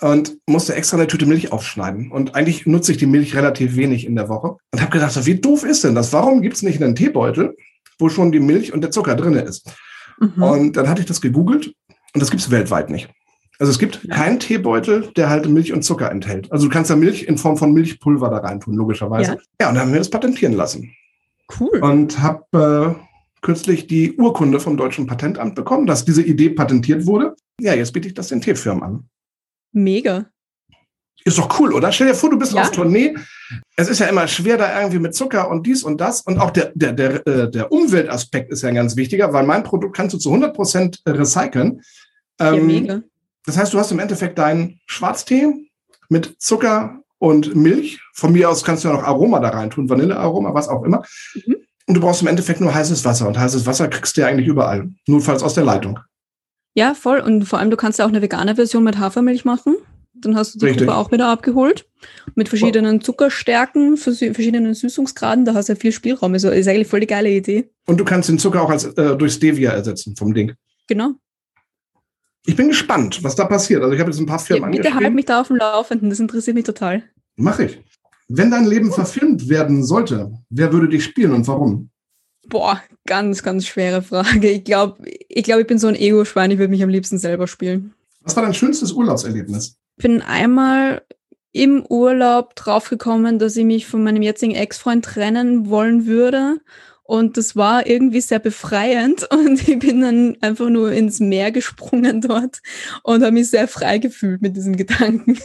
und musste extra eine Tüte Milch aufschneiden. Und eigentlich nutze ich die Milch relativ wenig in der Woche. Und habe gedacht, wie doof ist denn das? Warum gibt es nicht einen Teebeutel, wo schon die Milch und der Zucker drin ist? Mhm. Und dann hatte ich das gegoogelt und das gibt es weltweit nicht. Also es gibt ja. keinen Teebeutel, der halt Milch und Zucker enthält. Also du kannst da Milch in Form von Milchpulver da reintun, logischerweise. Ja, ja und dann haben wir das patentieren lassen. Cool. Und habe äh, kürzlich die Urkunde vom Deutschen Patentamt bekommen, dass diese Idee patentiert wurde. Ja, jetzt biete ich das den Teefirmen an. Mega. Ist doch cool, oder? Stell dir vor, du bist Ja. auf Tournee. Es ist ja immer schwer, da irgendwie mit Zucker und dies und das. Und auch der, der, der, äh, der Umweltaspekt ist ja ein ganz wichtiger, weil mein Produkt kannst du zu 100 Prozent recyceln. Ja, Ähm, mega. Das heißt, du hast im Endeffekt deinen Schwarztee mit Zucker und Milch. Von mir aus kannst du ja noch Aroma da rein tun, Vanillearoma, was auch immer. Mhm. Und du brauchst im Endeffekt nur heißes Wasser. Und heißes Wasser kriegst du ja eigentlich überall. Notfalls aus der Leitung. Ja, voll. Und vor allem, du kannst ja auch eine vegane Version mit Hafermilch machen. Dann hast du die Richtig. Gruppe auch wieder abgeholt. Mit verschiedenen Zuckerstärken, vers- verschiedenen Süßungsgraden. Da hast du ja viel Spielraum. Also ist eigentlich voll die geile Idee. Und du kannst den Zucker auch als, äh, durch Stevia ersetzen vom Ding. Genau. Ich bin gespannt, was da passiert. Also ich habe jetzt ein paar Ja, Firmen bitte halt mich da auf dem Laufenden. Das interessiert mich total. Mach ich. Wenn dein Leben verfilmt werden sollte, wer würde dich spielen und warum? Boah, ganz, ganz schwere Frage. Ich glaube, ich, glaub, ich bin so ein Ego-Schwein. Ich würde mich am liebsten selber spielen. Was war dein schönstes Urlaubserlebnis? Ich bin einmal im Urlaub draufgekommen, dass ich mich von meinem jetzigen Ex-Freund trennen wollen würde. Und das war irgendwie sehr befreiend. Und ich bin dann einfach nur ins Meer gesprungen dort und habe mich sehr frei gefühlt mit diesem Gedanken.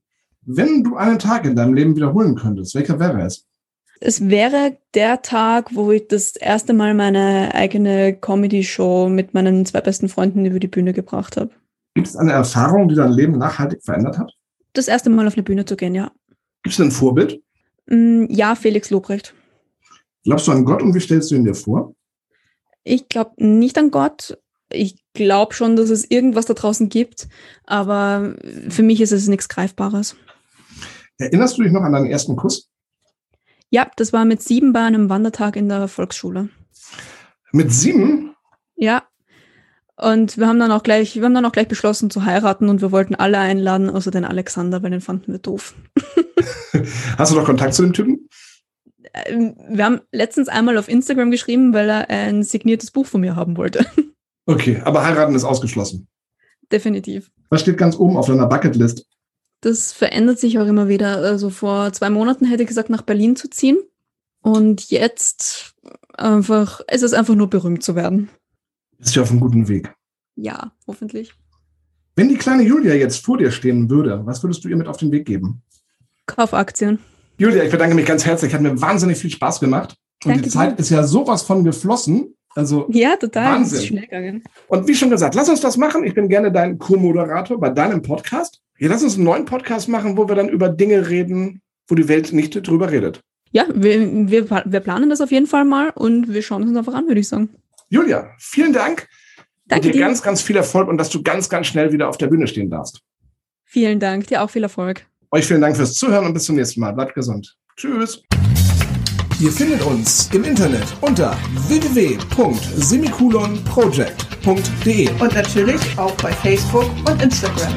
Wenn du einen Tag in deinem Leben wiederholen könntest, welcher wäre es? Es wäre der Tag, wo ich das erste Mal meine eigene Comedy-Show mit meinen zwei besten Freunden über die Bühne gebracht habe. Gibt es eine Erfahrung, die dein Leben nachhaltig verändert hat? Das erste Mal auf eine Bühne zu gehen, ja. Gibt es ein Vorbild? Mm, Ja, Felix Lobrecht. Glaubst du an Gott und wie stellst du ihn dir vor? Ich glaube nicht an Gott. Ich glaube schon, dass es irgendwas da draußen gibt, aber für mich ist es nichts Greifbares. Erinnerst du dich noch an deinen ersten Kuss? Ja, das war mit sieben bei einem Wandertag in der Volksschule. Mit sieben? Ja. Und wir haben dann auch gleich, wir haben dann auch gleich beschlossen zu heiraten und wir wollten alle einladen, außer den Alexander, weil den fanden wir doof. Hast du noch Kontakt zu dem Typen? Ähm, Wir haben letztens einmal auf Instagram geschrieben, weil er ein signiertes Buch von mir haben wollte. Okay, aber heiraten ist ausgeschlossen. Definitiv. Was steht ganz oben auf deiner Bucketlist? Das verändert sich auch immer wieder. Also vor zwei Monaten hätte ich gesagt, nach Berlin zu ziehen. Und jetzt einfach, es ist einfach nur berühmt zu werden. Bist du auf einem guten Weg. Ja, hoffentlich. Wenn die kleine Julia jetzt vor dir stehen würde, was würdest du ihr mit auf den Weg geben? Kaufaktien. Julia, ich bedanke mich ganz herzlich. Hat mir wahnsinnig viel Spaß gemacht. Und Danke die Zeit dir. ist ja sowas von geflossen. Also, Ja, total. Wahnsinn. Ist schnell gegangen. und wie schon gesagt, lass uns das machen. Ich bin gerne dein Co-Moderator bei deinem Podcast. Hier, lass uns einen neuen Podcast machen, wo wir dann über Dinge reden, wo die Welt nicht drüber redet. Ja, wir, wir, wir planen das auf jeden Fall mal und wir schauen es uns einfach an, würde ich sagen. Julia, vielen Dank. Danke und dir dir. ganz, ganz viel Erfolg und dass du ganz, ganz schnell wieder auf der Bühne stehen darfst. Vielen Dank. Dir auch viel Erfolg. Euch vielen Dank fürs Zuhören und bis zum nächsten Mal. Bleibt gesund. Tschüss. Ihr findet uns im Internet unter www.semikolonproject.de. Und natürlich auch bei Facebook und Instagram.